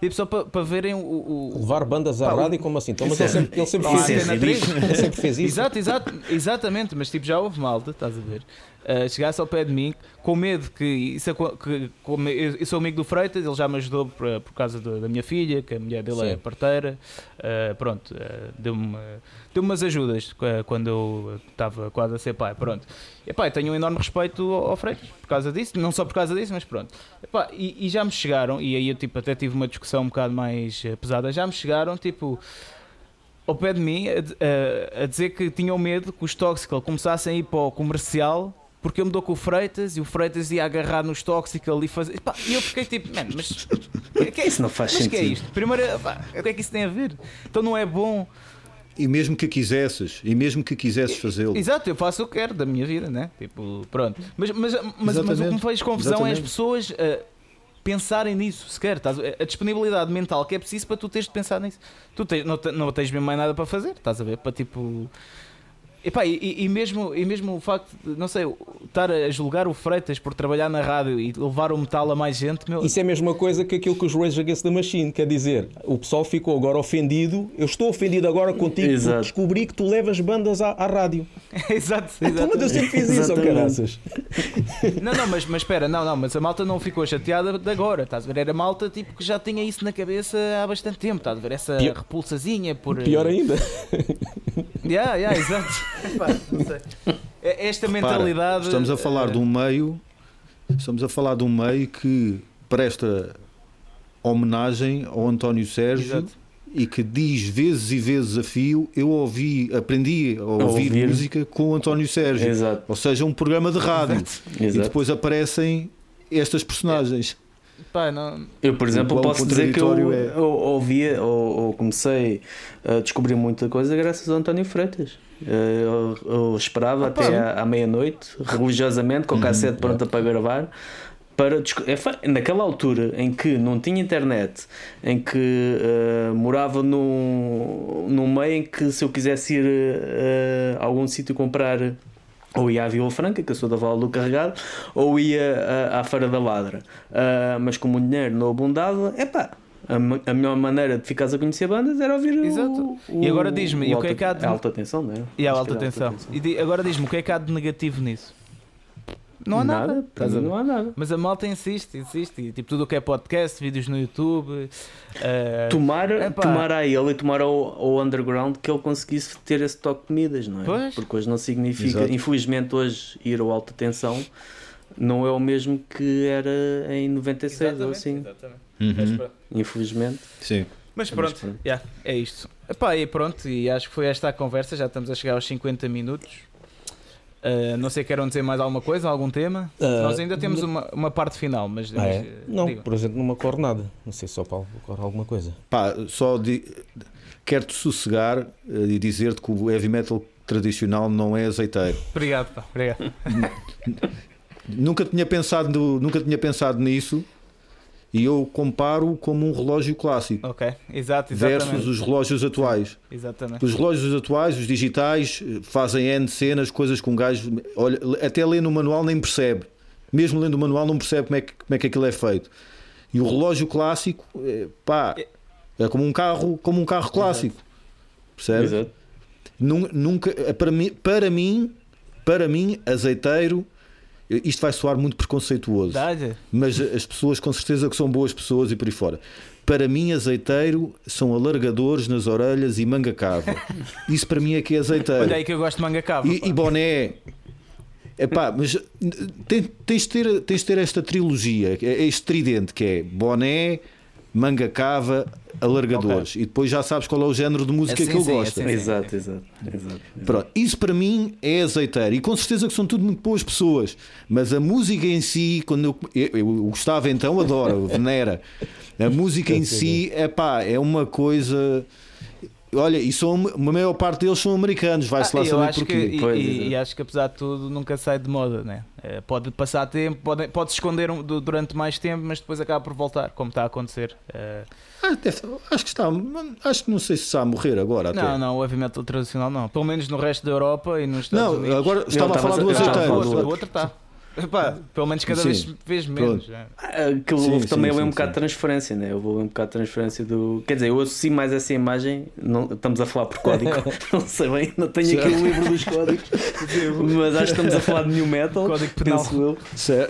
Tipo, só para pa verem o, o, Levar bandas à rádio, como assim? Então, mas ele sempre, ele sempre fez isso. Ele sempre fez isso. Exato, exato, exatamente, mas tipo, já houve malta, estás a ver? Uh, chegasse ao pé de mim com medo que isso que, que eu sou amigo do Freitas, ele já me ajudou por, por causa do, da minha filha, que a mulher dele é Sim. é parteira. Uh, pronto, uh, deu-me deu umas ajudas quando eu estava quase a ser pai. Pronto, e, epá, tenho um enorme respeito ao, ao Freitas por causa disso, não só por causa disso, mas pronto. Epá, e, e, já me chegaram, e aí eu tipo, até tive uma discussão um bocado mais pesada. Já me chegaram tipo ao pé de mim a, a, a dizer que tinham medo que os Toxical começassem a ir para o comercial porque eu me dou com o Freitas e o Freitas ia agarrar nos tóxicos ali fazer. E eu fiquei tipo, mano, mas. Que, é isso não faz mas sentido. que é isto? Primeiro, pá, o que é que isso tem a ver? Então não é bom. E mesmo que quisesses, e mesmo que quisesses fazê-lo. Exato, eu faço o que quero da minha vida, né? Tipo, pronto. Mas, mas, mas, mas o que me faz confusão Exatamente. é as pessoas. Uh, pensarem nisso sequer. Estás, a disponibilidade mental que é preciso para tu teres de pensar nisso. Tu tens, não, não tens mesmo mais nada para fazer, estás a ver? Para tipo. Epá, e, e, mesmo, e mesmo o facto de, não sei, estar a julgar o Freitas por trabalhar na rádio e levar o metal a mais gente. Meu... Isso é a mesma coisa que aquilo que os Rage Against the Machine quer dizer. O pessoal ficou agora ofendido. Eu estou ofendido agora contigo exato. porque descobri que tu levas bandas à, à rádio. (laughs) exato, exato. Mas eu sempre fiz isso, caraças. não, não, mas, mas espera, não, não, mas a malta não ficou chateada de agora, estás a ver? Era malta tipo que já tinha isso na cabeça há bastante tempo, estás a ver? Essa Pior... repulsazinha por. Pior ainda. (laughs) yeah, yeah, exato. É esta mentalidade. estamos a falar de um meio. Estamos a falar de um meio que presta homenagem ao António Sérgio Exato. e que diz vezes e vezes a fio. Eu ouvi, aprendi a ouvir, ouvir. música com o António Sérgio. Exato. Ou seja, um programa de rádio. Exato. E depois aparecem estas personagens. Pá, não... Eu, por exemplo, posso dizer que eu, é... eu ouvia ou, ou, comecei a descobrir muita coisa graças ao António Freitas. Eh, eu, eu esperava ah, até à, à meia-noite, religiosamente, com o cassete uhum, pronta para gravar. Para, é naquela altura em que não tinha internet, em que uh, morava num, num meio em que se eu quisesse ir uh, a algum sítio comprar ou ia à Vila Franca, que eu sou da Val do Carregado, ou ia à, à Feira da Ladra. Uh, mas como o dinheiro não abundava, é pá. A, melhor maneira de ficares a conhecer bandas era ouvir Exato. O, e agora diz-me, o que é que há de. alta tensão, não é? E a alta tensão. E agora diz-me, o que é que há de negativo nisso? Não há nada. nada. Não há nada. Mas a malta insiste, insiste. E, tipo, tudo o que é podcast, vídeos no YouTube. Uh, tomar, tomar a ele e tomar ao, ao underground que ele conseguisse ter esse toque de medidas, não é? Pois. Porque hoje não significa, Exato. infelizmente, hoje ir ao alta tensão não é o mesmo que era em 96 exatamente, ou assim. Exatamente. Uhum. Infelizmente. Sim. Mas pronto, Mas pronto. Yeah, é isto. Epá, e pronto, e acho que foi esta a conversa. Já estamos a chegar aos 50 minutos. Uh, não sei, querem dizer mais alguma coisa, algum tema? Uh, Nós ainda temos uma, uma parte final, mas. Ah, é? Não, digo. por exemplo, não me ocorre nada. Não sei se Paulo ocorre alguma coisa. Pá, só de... quero-te sossegar eh, e dizer-te que o heavy metal tradicional não é azeiteiro. Obrigado, pá, obrigado. nunca tinha pensado, nunca tinha pensado nisso e eu comparo como um relógio clássico. Ok, exato, exatamente. Versus os relógios atuais. Exatamente. Os relógios atuais, os digitais, fazem N cenas, coisas que um gajo olha, até lê no manual nem percebe. Mesmo lendo o manual não percebe como é que, como é que aquilo é feito. E o relógio clássico, é, pá, é como um carro, como um carro clássico. Percebe? Exato. Nunca, para mim, para mim, para mim, azeiteiro isto vai soar muito preconceituoso, mas as pessoas com certeza que são boas pessoas e por aí fora. Para mim, azeiteiro são alargadores nas orelhas e manga cava. (laughs) Isso para mim é que é azeiteiro. Olha aí que eu gosto de manga cava. E, e boné. Epá, mas tens de, ter, tens de ter esta trilogia, é este tridente que é boné, manga cava, alargadores. Okay. E depois já sabes qual é o género de música assim, que eu sim, gosto. Assim, exato, exato, exato, Pronto, isso para mim é azeiteiro. E com certeza que são tudo muito boas pessoas. Mas a música em si, quando eu, eu, eu gostava então, adoro, venera. A música em si, é pá, é uma coisa. Olha, e são, a maior parte deles são americanos, vai-se ah, lá saber porquê. Que, e, pois, e, e, acho que apesar de tudo nunca sai de moda, né? É, pode passar tempo, pode, pode se esconder durante mais tempo, mas depois acaba por voltar, como está a acontecer. É... Ah, deve, acho que está, acho que não sei se está a morrer agora. Não, até. não, o heavy metal tradicional não. Pelo menos no resto da Europa e nos Estados não, Unidos. agora estava a falar do azeiteiro. O outro está. Epá, pelo menos cada sim. vez, vez menos. Ah, aquilo sim, houve sim, também sim, um bocado de transferência, né? Houve um bocado de transferência do. Quer dizer, eu associo mais essa imagem. Não, estamos a falar por código, (laughs) não sei bem, não tenho aqui o livro dos códigos, mas acho que estamos a falar de new metal. Código penal.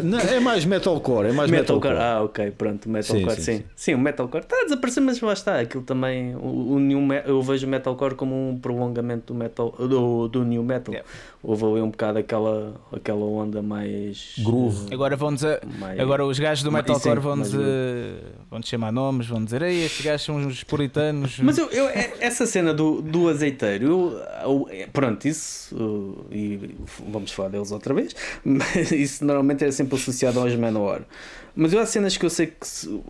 Não, é mais metalcore, é mais metalcore. metalcore. Ah, ok, pronto, metalcore, sim. Sim, o metalcore está a desaparecer, mas lá está. Aquilo também. O, o new eu vejo o metalcore como um prolongamento do, metal, do, do new metal. Yeah. Houve ali um bocado aquela, aquela onda mais mais groove. Agora vão dizer, mais, agora os gajos do metalcore vão dizer, vão chamar nomes, vão dizer, ei, estes gajos são uns puritanos. (laughs) Mas eu, eu essa cena do, do azeiteiro, eu, eu, pronto, isso e vamos falar deles outra vez, (laughs) mas isso normalmente é sempre associado aos Manowar. Mas eu há cenas que eu sei que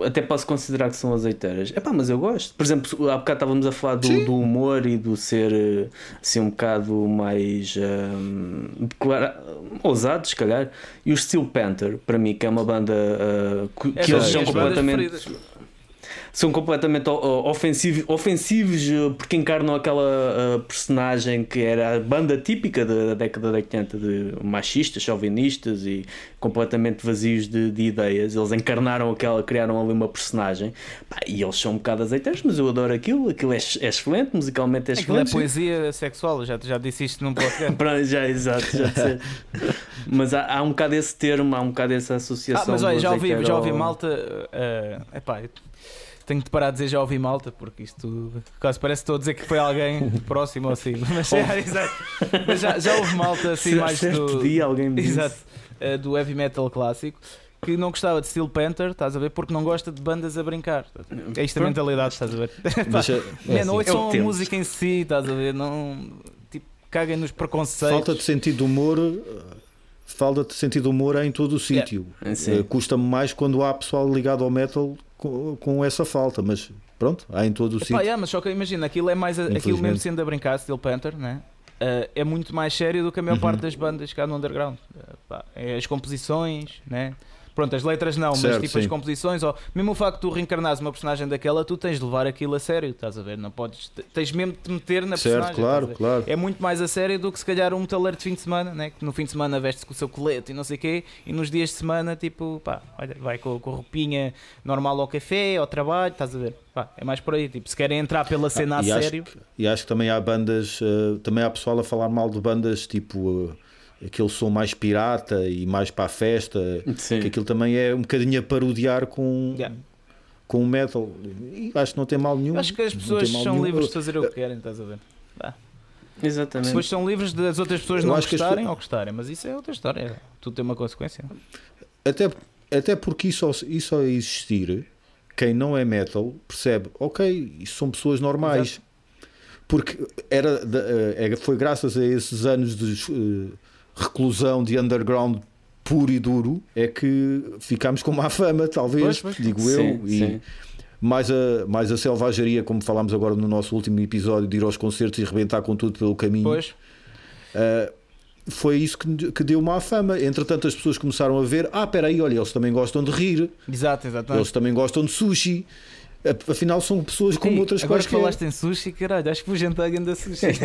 até posso considerar que são azeiteiras. É pá, mas eu gosto. Por exemplo, há bocado estávamos a falar do, do humor e do ser eh, assim um bocado mais um, declara... ousado, se calhar. E o Steel Panther, para mim, que é uma banda uh, que, é, eles são completamente são completamente ofensivos, ofensivos eh, porque encarnam aquela uh, personagem que era a banda típica da, década de 80 de machistas, chauvinistas e completamente vazios de, de ideias. Eles encarnaram aquela, criaram ali uma personagem Pá, e eles são um bocado azeiteiros, mas eu adoro aquilo. Aquilo é, é excelente, musicalmente é excelente. Aquilo é poesia sexual, já, já disse isto num podcast. (laughs) já, exato, já (laughs) mas há, há, um bocado esse termo, há um bocado essa associação. Ah, mas olha, já ouvi, já ouvi malta. Uh, epá, tenho de parar de dizer já ouvi malta, porque isto quase parece que estou a dizer que foi alguém (laughs) próximo assim. Mas, é, (laughs) exato. Mas já, já houve malta assim mais do. Dia alguém me exato, uh, do heavy metal clássico que não gostava de Steel Panther, estás a ver? Porque não gosta de bandas a brincar. É isto a mentalidade, estás a ver? Mas, (laughs) é, é, não, assim, é só a música em si, estás a ver? Não, tipo, caguem nos preconceitos. Falta de sentido de humor. Falta de sentido de humor em todo o sítio. Yeah. Uh, Custa-me mais quando há pessoal ligado ao metal com, com essa falta, mas pronto, há em todo o sítio. Yeah, mas só que imagina, aquilo é mais aquilo mesmo sendo a brincar, Steel Panther, né? Uh, é muito mais sério do que a maior uhum. parte das bandas cá no underground. Uh, pá, é as composições, né? Pronto, as letras não, certo, mas tipo sim. as composições, ou mesmo o facto de tu reencarnares uma personagem daquela, tu tens de levar aquilo a sério, estás a ver? Não podes, tens mesmo de te meter na certo, personagem. Claro, claro. É muito mais a sério do que se calhar um metaleiro de fim de semana, né? que no fim de semana veste-se com o seu colete e não sei o quê, e nos dias de semana, tipo, pá, olha, vai com, com a roupinha normal ao café, ao trabalho, estás a ver? Pá, é mais por aí, tipo, se querem entrar pela cena ah, a sério. Que, e acho que também há bandas, uh, também há pessoal a falar mal de bandas tipo. Uh, aquele som mais pirata e mais para a festa, Sim. que aquilo também é um bocadinho a parodiar com, yeah. com o metal. E acho que não tem mal nenhum. Acho que as pessoas são nenhum. livres de fazer o que querem, estás a ver? Exatamente. Depois são livres das outras pessoas Eu não gostarem as... ou gostarem, mas isso é outra história. Tudo tem uma consequência. Até, até porque isso, isso ao existir, quem não é metal percebe, ok, isso são pessoas normais. Exato. Porque era, eh, foi graças a esses anos de eh, reclusão de underground puro e duro é que ficámos com má fama, talvez, pois, pois. digo sim, eu. E sim. mais a, mais a selvageria, como falámos agora no nosso último episódio, de ir aos concertos e rebentar com tudo pelo caminho. Pois. Uh, foi isso que, que deu má fama. Entretanto, as pessoas começaram a ver: ah, espera aí, olha, eles também gostam de rir, Exato, exatamente. eles também gostam de sushi. Afinal, são pessoas como Ei, outras agora Agora falaste em sushi, caralho, acho que vou jantar ainda sushi. (laughs)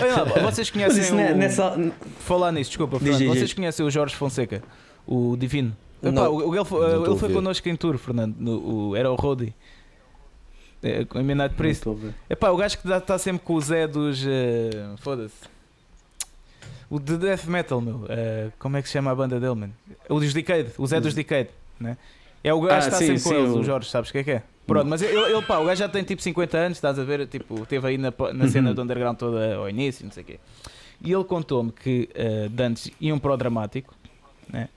Olha lá, vocês conhecem. O... Nessa... Falar nisso, desculpa, Fernando, diz, vocês diz. conhecem o Jorge Fonseca, o Divino? Epá, o, ele, foi, ele foi connosco em tour, Fernando, no, o, era o Rodi. É, com Midnight Priest. Epá, o gajo que está sempre com o Zé dos. Uh, Foda-se. O de Death Metal, meu. Uh, como é que se chama a banda dele, mano? O dos Decade, o Zé dos Decade, né? É o gajo ah, que está sim, sempre sim, com eles, o... o Jorge, sabes o que é que é? Pronto, mas ele, ele, pá, o gajo já tem tipo 50 anos, estás a ver? Tipo, teve aí na, na cena uhum. do underground toda ao início, não sei o quê. E ele contou-me que uh, de antes iam para o dramático, né?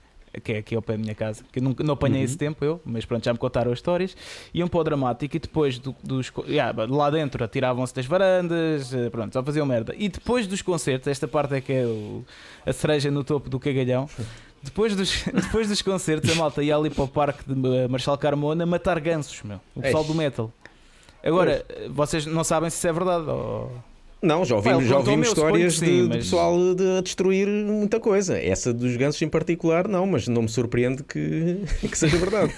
que é aqui ao pé da minha casa, que não, não apanhei uhum. esse tempo eu, mas pronto, já me contaram as histórias. Iam para o dramático e depois do, dos. Yeah, lá dentro atiravam-se das varandas, eh, pronto, só faziam merda. E depois dos concertos, esta parte é que é o, a cereja no topo do cagalhão. Depois dos, (laughs) depois dos concertos, a malta ia ali para o parque de Marshal Carmona matar gansos, meu. O pessoal do metal. Agora, vocês não sabem se isso é verdade ou... Não, já ouvimos, já ouvimos histórias sim, de, mas... de, pessoal de, a destruir muita coisa. Essa dos gansos em particular, não, mas não me surpreende que, (laughs) que seja verdade.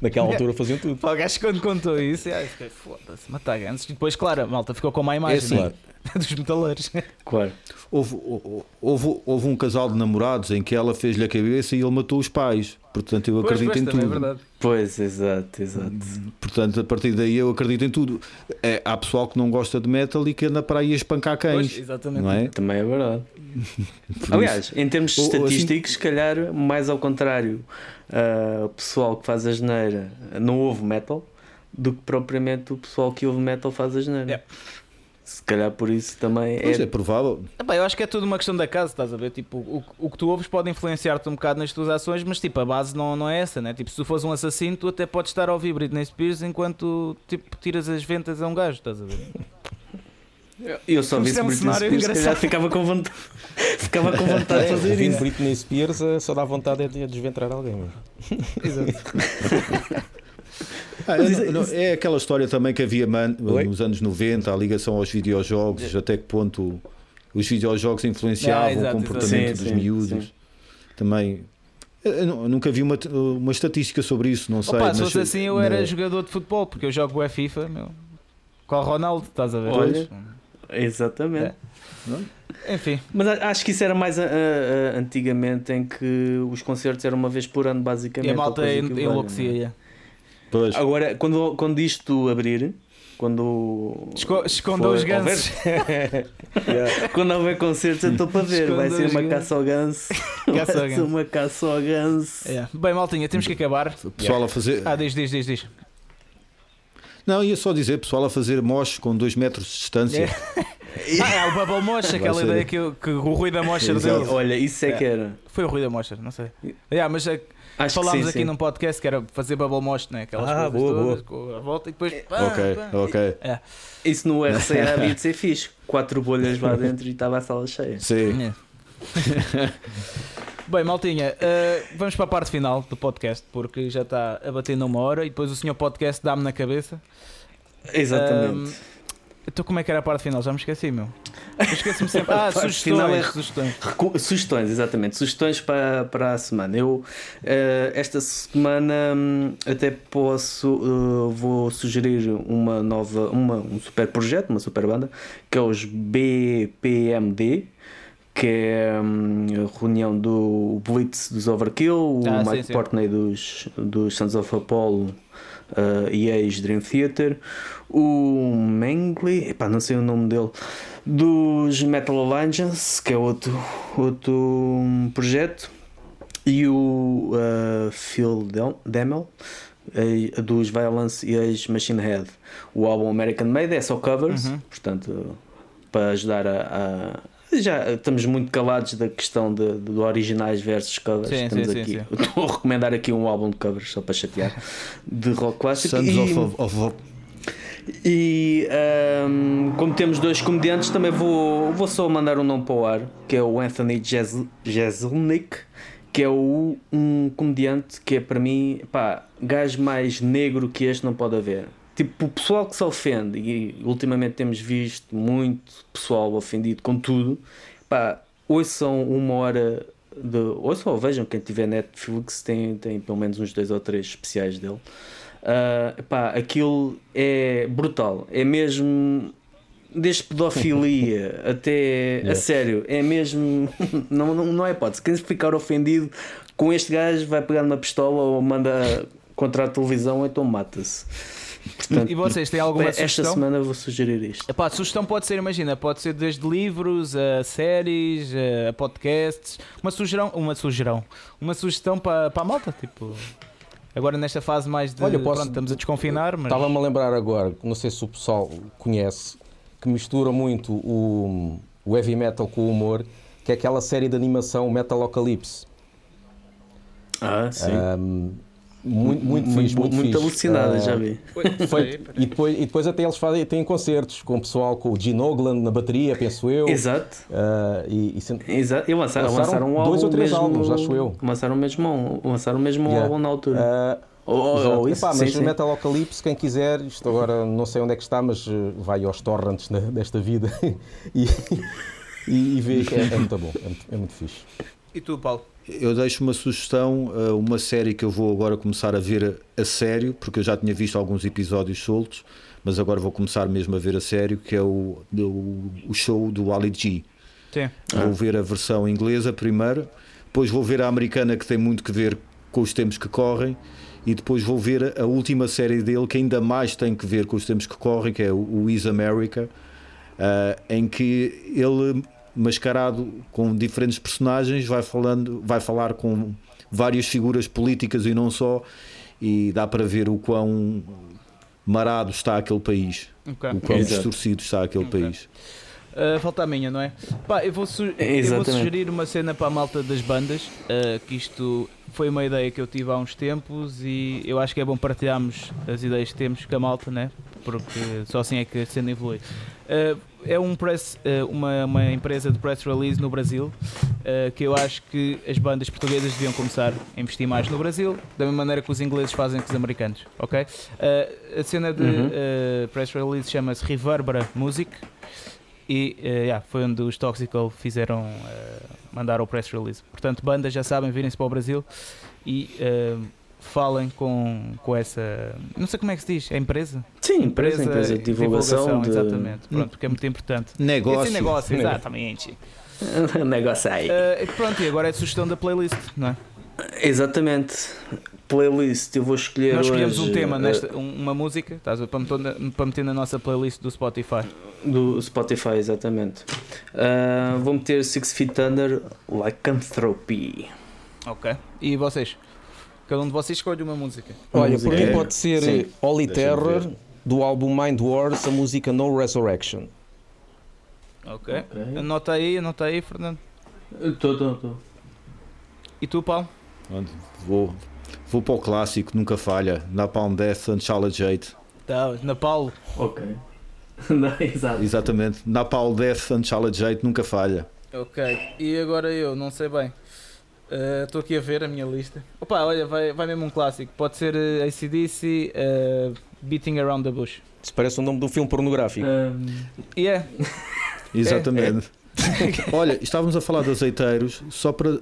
Naquela (laughs) altura faziam tudo. O gajo quando contou isso, fiquei, foda-se, matar gansos. E depois, claro, a malta ficou com uma imagem. É assim, claro. (laughs) dos metaleiros. Claro. Houve, houve, houve, um casal de namorados em que ela fez-lhe a cabeça e ele matou os pais. Portanto, eu acredito pois, pois, em tudo. É verdade. Pois, exato, exato. Portanto, a partir daí eu acredito em tudo. É, há pessoal que não gosta de metal e que anda para aí a espancar cães. Pois, exatamente. Não é? Também é verdade. (laughs) Aliás, em termos assim- estatísticos, assim, se calhar, mais ao contrário, uh, o pessoal que faz a geneira não ouve metal do que propriamente o pessoal que ouve metal faz a geneira. Yeah. Se calhar por isso também pois é. é provável. Epá, eu acho que é tudo uma questão da casa, estás a ver? Tipo, o, o que tu ouves pode influenciar-te um bocado nas tuas ações, mas tipo, a base não, não é essa, né? Tipo, se tu fores um assassino, tu até podes estar a ouvir Britney Spears enquanto tipo, tiras as ventas a um gajo, estás a ver? Eu só vi é Britney Spears, que já ficava com vontade, ficava com vontade de é, fazer isso. Britney Spears eh, só dá vontade de desventrar alguém. Exato. (laughs) Ah, é, é aquela história também que havia man, nos anos 90, a ligação aos videojogos, até que ponto os videojogos influenciavam ah, exato, o comportamento sim, dos sim, miúdos. Sim. Também eu nunca vi uma, uma estatística sobre isso, não sei. Opa, mas, se fosse assim, eu era jogador de futebol, porque eu jogo o FIFA, meu. Com o Ronaldo, estás a ver? Olha, exatamente. É. Enfim. Mas acho que isso era mais uh, uh, antigamente, em que os concertos eram uma vez por ano, basicamente. E a malta enlouquecia. Pois. Agora, quando, quando isto abrir, quando Esco esconda os gansos. (laughs) yeah. Quando houver concertos, eu estou para ver. Esconda vai ser uma caça ao ganso. (laughs) Caça vai ser uma caça ao ganso. Yeah. Bem, maltinha, temos que acabar. O pessoal yeah. a fazer. Ah, diz, diz, diz, diz. Não, ia só dizer, pessoal a fazer mosh com 2 metros de distância. ah, é o Bubble Mosh, aquela ser... ideia que, que, o Rui da Mosher deu. Olha, isso é que era. Foi o Rui da Mosher, não sei. Yeah, mas a, Acho Falámos sim, aqui sim. num podcast que era fazer bubble mosh, né? aquelas ah, coisas boa, todas, boa. a volta e depois. Pá, ok, pá, ok. É. Isso no RCA (laughs) havia de ser fixe. Quatro bolhas lá dentro e estava a sala cheia. Sim. É. (laughs) Bem, maltinha, uh, vamos para a parte final do podcast porque já está a bater numa hora e depois o senhor podcast dá-me na cabeça. Exatamente. Uh, então como é que era a parte final? Já me esqueci, meu. Esqueci-me (laughs) sempre. Ah, sugestões. É sugestões. sugestões, exatamente. Sugestões para, para a semana. Eu, uh, esta semana, um, até posso, uh, vou sugerir uma nova, uma, um super projeto, uma super banda, que é os BPMD que é um, a reunião do Blitz dos Overkill, o ah, Mike sim, Portney dos, dos Sons of Apollo uh, e ex-Dream Theater, o Mengli, epá, não sei o nome dele, dos Metal Allegiance, que é outro, outro projeto, e o uh, Phil Demel dos Violence e ex-Machine Head. O álbum American Made é só covers, uhum. portanto, para ajudar a, a já estamos muito calados da questão de, de, originais versus covers. Sim, estamos sim, aqui. Sim, Estou a recomendar aqui um álbum de covers só para chatear de rock clássico. Sons e, of, of, e um, como temos dois comediantes, também vou, vou só mandar um nome para o ar, que é o Anthony Jeselnik, que é o, um comediante que é para mim, pá, gajo mais negro que este não pode haver. Tipo, o pessoal que se ofende, e ultimamente temos visto muito pessoal ofendido com tudo, pá, ouçam uma hora de. Ouçam ou vejam, quem tiver Netflix tem, tem pelo menos uns dois ou três especiais dele. Uh, pá, aquilo é brutal. É mesmo desde pedofilia (laughs) até a sério, é mesmo. (laughs) Não, não, não é hipótese. Quem ficar ofendido com este gajo vai pegar uma pistola ou manda contra a televisão então mata-se. Portanto, e vocês têm alguma esta sugestão? Esta semana vou sugerir isto. Epá, a sugestão pode ser, imagina, pode ser desde livros a séries, a podcasts. Uma sugestão, uma sugestão, uma sugestão para, para a malta, tipo. Agora nesta fase mais de. Olha, posso, pronto, estamos a desconfinar. Mas... Estava-me a lembrar agora, não sei se o pessoal conhece, que mistura muito o, o heavy metal com o humor, que é aquela série de animação Metalocalypse. Ah, sim. Um, muito, muito, muito fixe, muito, muito alucinada, uh, já vi. Foi, e, depois, e depois até eles fazem, têm concertos com o pessoal, com o Gene Ogland na bateria, penso eu. Exato. Uh, e, e, Exato. E lançaram, lançaram, lançaram um dois ou três mesmo, álbuns, acho eu. Lançaram mesmo, lançaram mesmo yeah. um álbum na altura. Uh, Oh, oh, oh, isso, Epá, mas sim, o Metalocalypse, quem quiser, isto agora não sei onde é que está, mas vai aos torrents desta vida (laughs) e, e, e vê que é, é muito bom, é muito, é muito fixe. E tu, Paulo? Eu deixo uma sugestão, eh, uma série que eu vou agora começar a ver a, sério, porque eu já tinha visto alguns episódios soltos, mas agora vou começar mesmo a ver a sério, que é o, o, show do Ali G. Sim. Vou ah. ver a versão inglesa primeiro, depois vou ver a americana que tem muito que ver com os tempos que correm e depois vou ver a última série dele que ainda mais tem que ver com os tempos que correm, que é o Is America, uh, em que ele mascarado com diferentes personagens, vai falando, vai falar com várias figuras políticas e não só, e dá para ver o quão marado está aquele país. Okay. O quão distorcido está aquele okay. país. Uh, falta a minha, não é? Pá, eu vou, eu vou sugerir uma cena para a malta das bandas, uh, que isto foi uma ideia que eu tive há uns tempos e eu acho que é bom partilharmos as ideias que temos com a malta, né? porque só assim é que a cena evolui. Uh, é um press, uma, uma empresa de press release no Brasil que eu acho que as bandas portuguesas deviam começar a investir mais no Brasil, da mesma maneira que os ingleses fazem com os americanos, ok? a cena de uhum. press release chama-se Reverbera Music. E yeah, foi onde os Toxical fizeram uh, mandar o press release. Portanto, bandas já sabem, virem-se para o Brasil e falem com, com essa. Não sei como é que se diz, é empresa? Sim, empresa, empresa de divulgação. divulgação de... Exatamente, pronto, porque é muito importante. Negócio. Esse negócio, exatamente. (laughs) negócio aí. Uh, pronto, e agora é a sugestão da playlist, não é? Exatamente playlist eu vou escolher Nós escolhemos hoje, um tema, nesta, uma música, estás a, para, meter, para meter na nossa playlist do Spotify. Do Spotify, exatamente. Uh, vou meter Six Feet Under, Lycanthropy. Ok. E vocês? Cada um de vocês escolhe uma música. Olha, por mim pode ser Sim. Holy Terror, do álbum Mind Wars, a música No Resurrection. Ok. okay. Anota aí, anota aí, Fernando. Estou, estou, estou. E tu, Paulo? Vou, Vou para o clássico, nunca falha. Napalm Death and Charlotte Jade. Tá, Napalm. Ok. (laughs) Não, exato. Exatamente. Napalm Death and Charlotte Jade nunca falha. Ok. E agora eu, não sei bem. Estou uh, aqui a ver a minha lista. Opa, olha, vai, vai mesmo um clássico. Pode ser uh, ACDC, uh, Beating Around the Bush. Isso parece o nome de um filme pornográfico. Um... Yeah. (laughs) Exatamente. É, (laughs) é. Olha, estávamos a falar de azeiteiros, só para.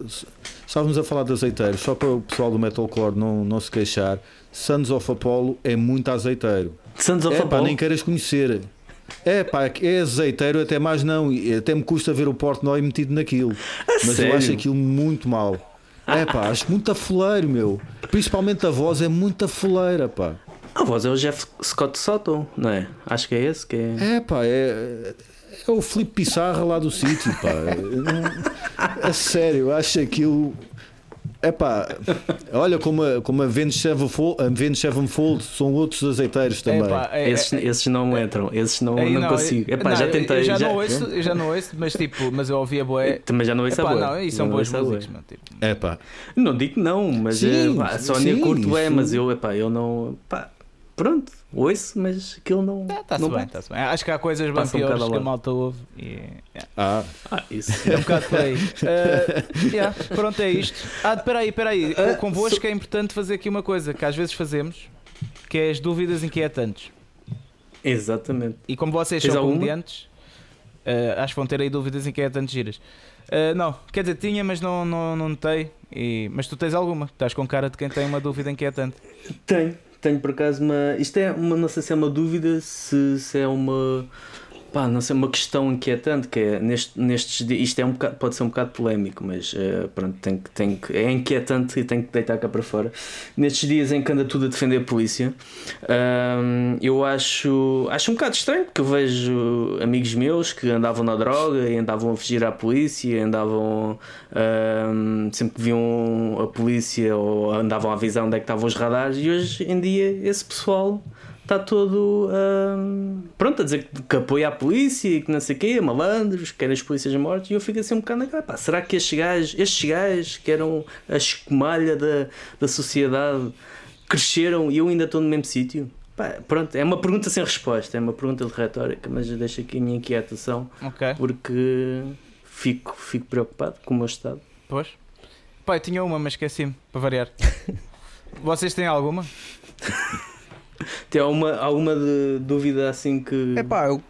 Estávamos a falar de azeiteiros, só para o pessoal do metalcore não, não se queixar. Sons of Apollo é muito azeiteiro. Sons of é, Apollo? Pá, nem queiras conhecer. É pá, é azeiteiro, até mais não. Até me custa ver o Portnoy metido naquilo. A mas sério? eu acho aquilo muito mal. É pá, acho muito afoleiro, meu. Principalmente a voz é muito afoleira, pá. A voz é o Jeff Scott Soto, não é? Acho que é esse que é. É pá, é é o Felipe Pissarra lá do sítio, pá. A sério, acho aquilo. É pá, olha como a, como a Venus Sevenfold, a Venus Sevenfold são outros azeiteiros também. é, esses, é, esses não entram, esses não, não, não consigo. Epá, não, já tentei. Eu já, já, não ouço, eu já não ouço, mas tipo, mas eu ouvi a boé. Também já não ouço epá, a boé. Não, e são boas músicas, mano. Tipo. É pá. Não digo não, mas sim, é, pá, a Sónia curto é, mas eu, epá, eu não. Pá, pronto, ouço, mas aquilo não. Tá, tá não bem, tá bem. Acho que há coisas bem piores um que a malta ouve. E, yeah. ah. ah, isso. É um bocado por aí. Uh, (laughs) yeah, pronto, é isto. Ah, espera aí, espera aí. Uh, Convosco so... é importante fazer aqui uma coisa que às vezes fazemos, que é as dúvidas inquietantes. Exatamente. E como vocês Tens são alguma? comediantes, uh, acho que vão ter aí dúvidas inquietantes giras. Uh, não, quer dizer, tinha, mas não, não, não notei. E, mas tu tens alguma? Estás com cara de quem tem uma dúvida inquietante. Tenho tenho por acaso uma. Isto é uma. Não sei se é uma dúvida, se, se é uma pá, não sei, uma questão inquietante que é neste, nestes dias, isto é um bocado, pode ser um bocado polémico, mas uh, pronto, tem que, tem que, é inquietante e tem que deitar cá para fora. Nestes dias em que anda tudo a defender a polícia, eu acho, acho um bocado estranho porque eu vejo amigos meus que andavam na droga e andavam a fugir à polícia, andavam sempre que viam a polícia ou andavam a avisar onde é que estavam os radares e hoje em dia esse pessoal está todo hum, pronto a dizer que apoia a polícia e que não sei o quê, malandros, querem as polícias mortas, e eu fico assim um bocado naquela, pá, será que estes gajos, estes gajos que eram a escumalha da, da sociedade cresceram e eu ainda estou no mesmo sítio? Pá, pronto, é uma pergunta sem resposta, é uma pergunta de retórica, mas deixo aqui a minha inquietação okay. porque fico, fico preocupado com o meu estado. Pois. Pai, tinha uma, mas esqueci-me, para variar. (laughs) Vocês têm alguma? (laughs) Tem alguma, alguma de, dúvida assim que. Epá, eu...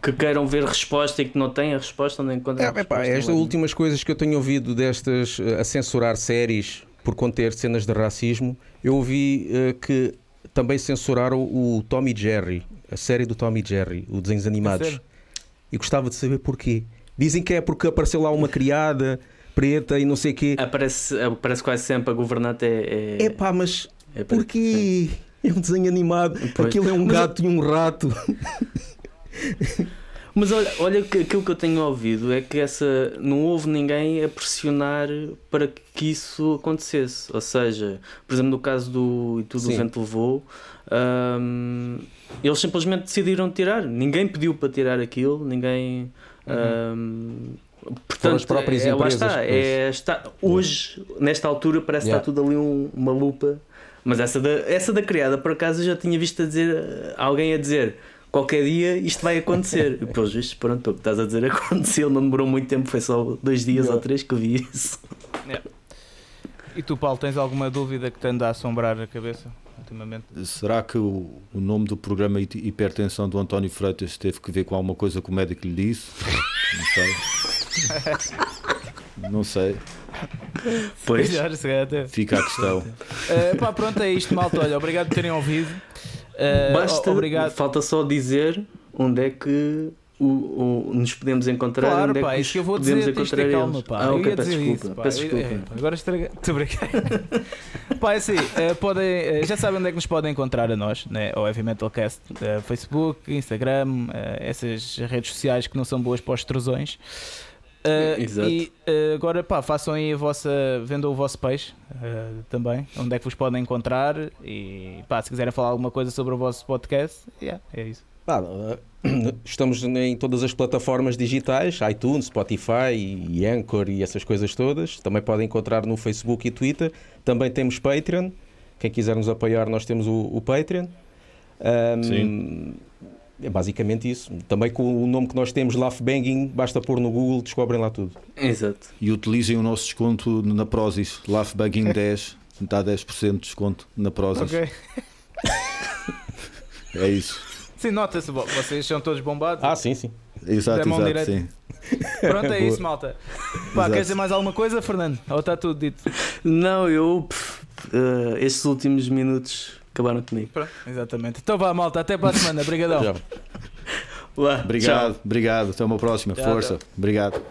Que queiram ver resposta e que não têm a resposta, nem encontram é, a resposta. Epá, estas últimas coisas que eu tenho ouvido destas eh, a censurar séries por conter cenas de racismo, eu ouvi uh, que também censuraram o Tommy Jerry, a série do Tommy Jerry, o Desenhos Animados. E gostava de saber porquê. Dizem que é porque apareceu lá uma criada preta e não sei o quê. Aparece, aparece quase sempre a governante é. É pá, mas é porquê? É um desenho animado. Pois. Aquilo é um Mas gato eu... e um rato. Mas olha, olha que aquilo que eu tenho ouvido é que essa não houve ninguém a pressionar para que isso acontecesse. Ou seja, por exemplo, no caso do E tudo o vento levou, um, eles simplesmente decidiram tirar. Ninguém pediu para tirar aquilo, ninguém. Uhum. Um, Portanto, as próprias é, empresas. Lá está, é, está, hoje, nesta altura, parece yeah. que está tudo ali um, uma lupa. Mas essa da, essa da criada, por acaso, eu já tinha visto a dizer, alguém a dizer qualquer dia isto vai acontecer. e pelos vistos, pronto, o que estás a dizer (laughs) aconteceu, não demorou muito tempo, foi só dois dias yeah. ou três que eu vi isso. Yeah. E tu, Paulo, tens alguma dúvida que te anda a assombrar a cabeça ultimamente? Será que o, o nome do programa Hipertensão do António Freitas teve que ver com alguma coisa que o médico lhe disse? (laughs) Não sei. (laughs) Não sei. (laughs) Pois, fica a questão. Uh, (laughs) pá, pronto, é isto, malta. Olha, obrigado por terem ouvido. Uh, Basta, obrigado. falta só dizer onde é que o, o, nos podemos encontrar. Claro, onde pá, é que isso que eu vou dizer, tens de ter calma, pá. Ah, ok, peço desculpa. Isso, peço desculpa. É, agora estraga. (laughs) Te pá, é assim, uh, podem, uh, já sabem onde é que nos podem encontrar a nós, né? o Heavy Metal Cast, uh, Facebook, Instagram, essas redes sociais que não são boas para os extrusões. Uh, (laughs) Exato. E uh, agora pá, façam aí a vossa. vendam o vosso peixe uh, também. Onde é que vos podem encontrar? E pá, se quiserem falar alguma coisa sobre o vosso podcast, yeah, é isso. (coughs) estamos em todas as plataformas digitais, iTunes, Spotify e Anchor e essas coisas todas. Também podem encontrar no Facebook e Twitter. Também temos Patreon. Quem quiser nos apoiar, nós temos o, o Patreon. Um, Sim. É basicamente isso. Também com o nome que nós temos, Laugh Banging, basta pôr no Google, descobrem lá tudo. Exato. E utilizem o nosso desconto na Prozis, Laugh Banging 10, (laughs) dá 10% de desconto na Prozis. Ok. (laughs) é isso. Sim, nota-se, vocês são todos bombados. Ah, sim, sim. Exato, exato, sim. Pronto, é isso, malta. Pá, quer dizer mais alguma coisa, Fernando? Ou está tudo dito? Não, eu. Pff, uh, estes últimos minutos acabaram comigo. Pronto, exatamente. Então vá, malta, até para a semana. Obrigadão. obrigado, tchau. obrigado. Até uma próxima. Tchau, Força. Tchau. Obrigado.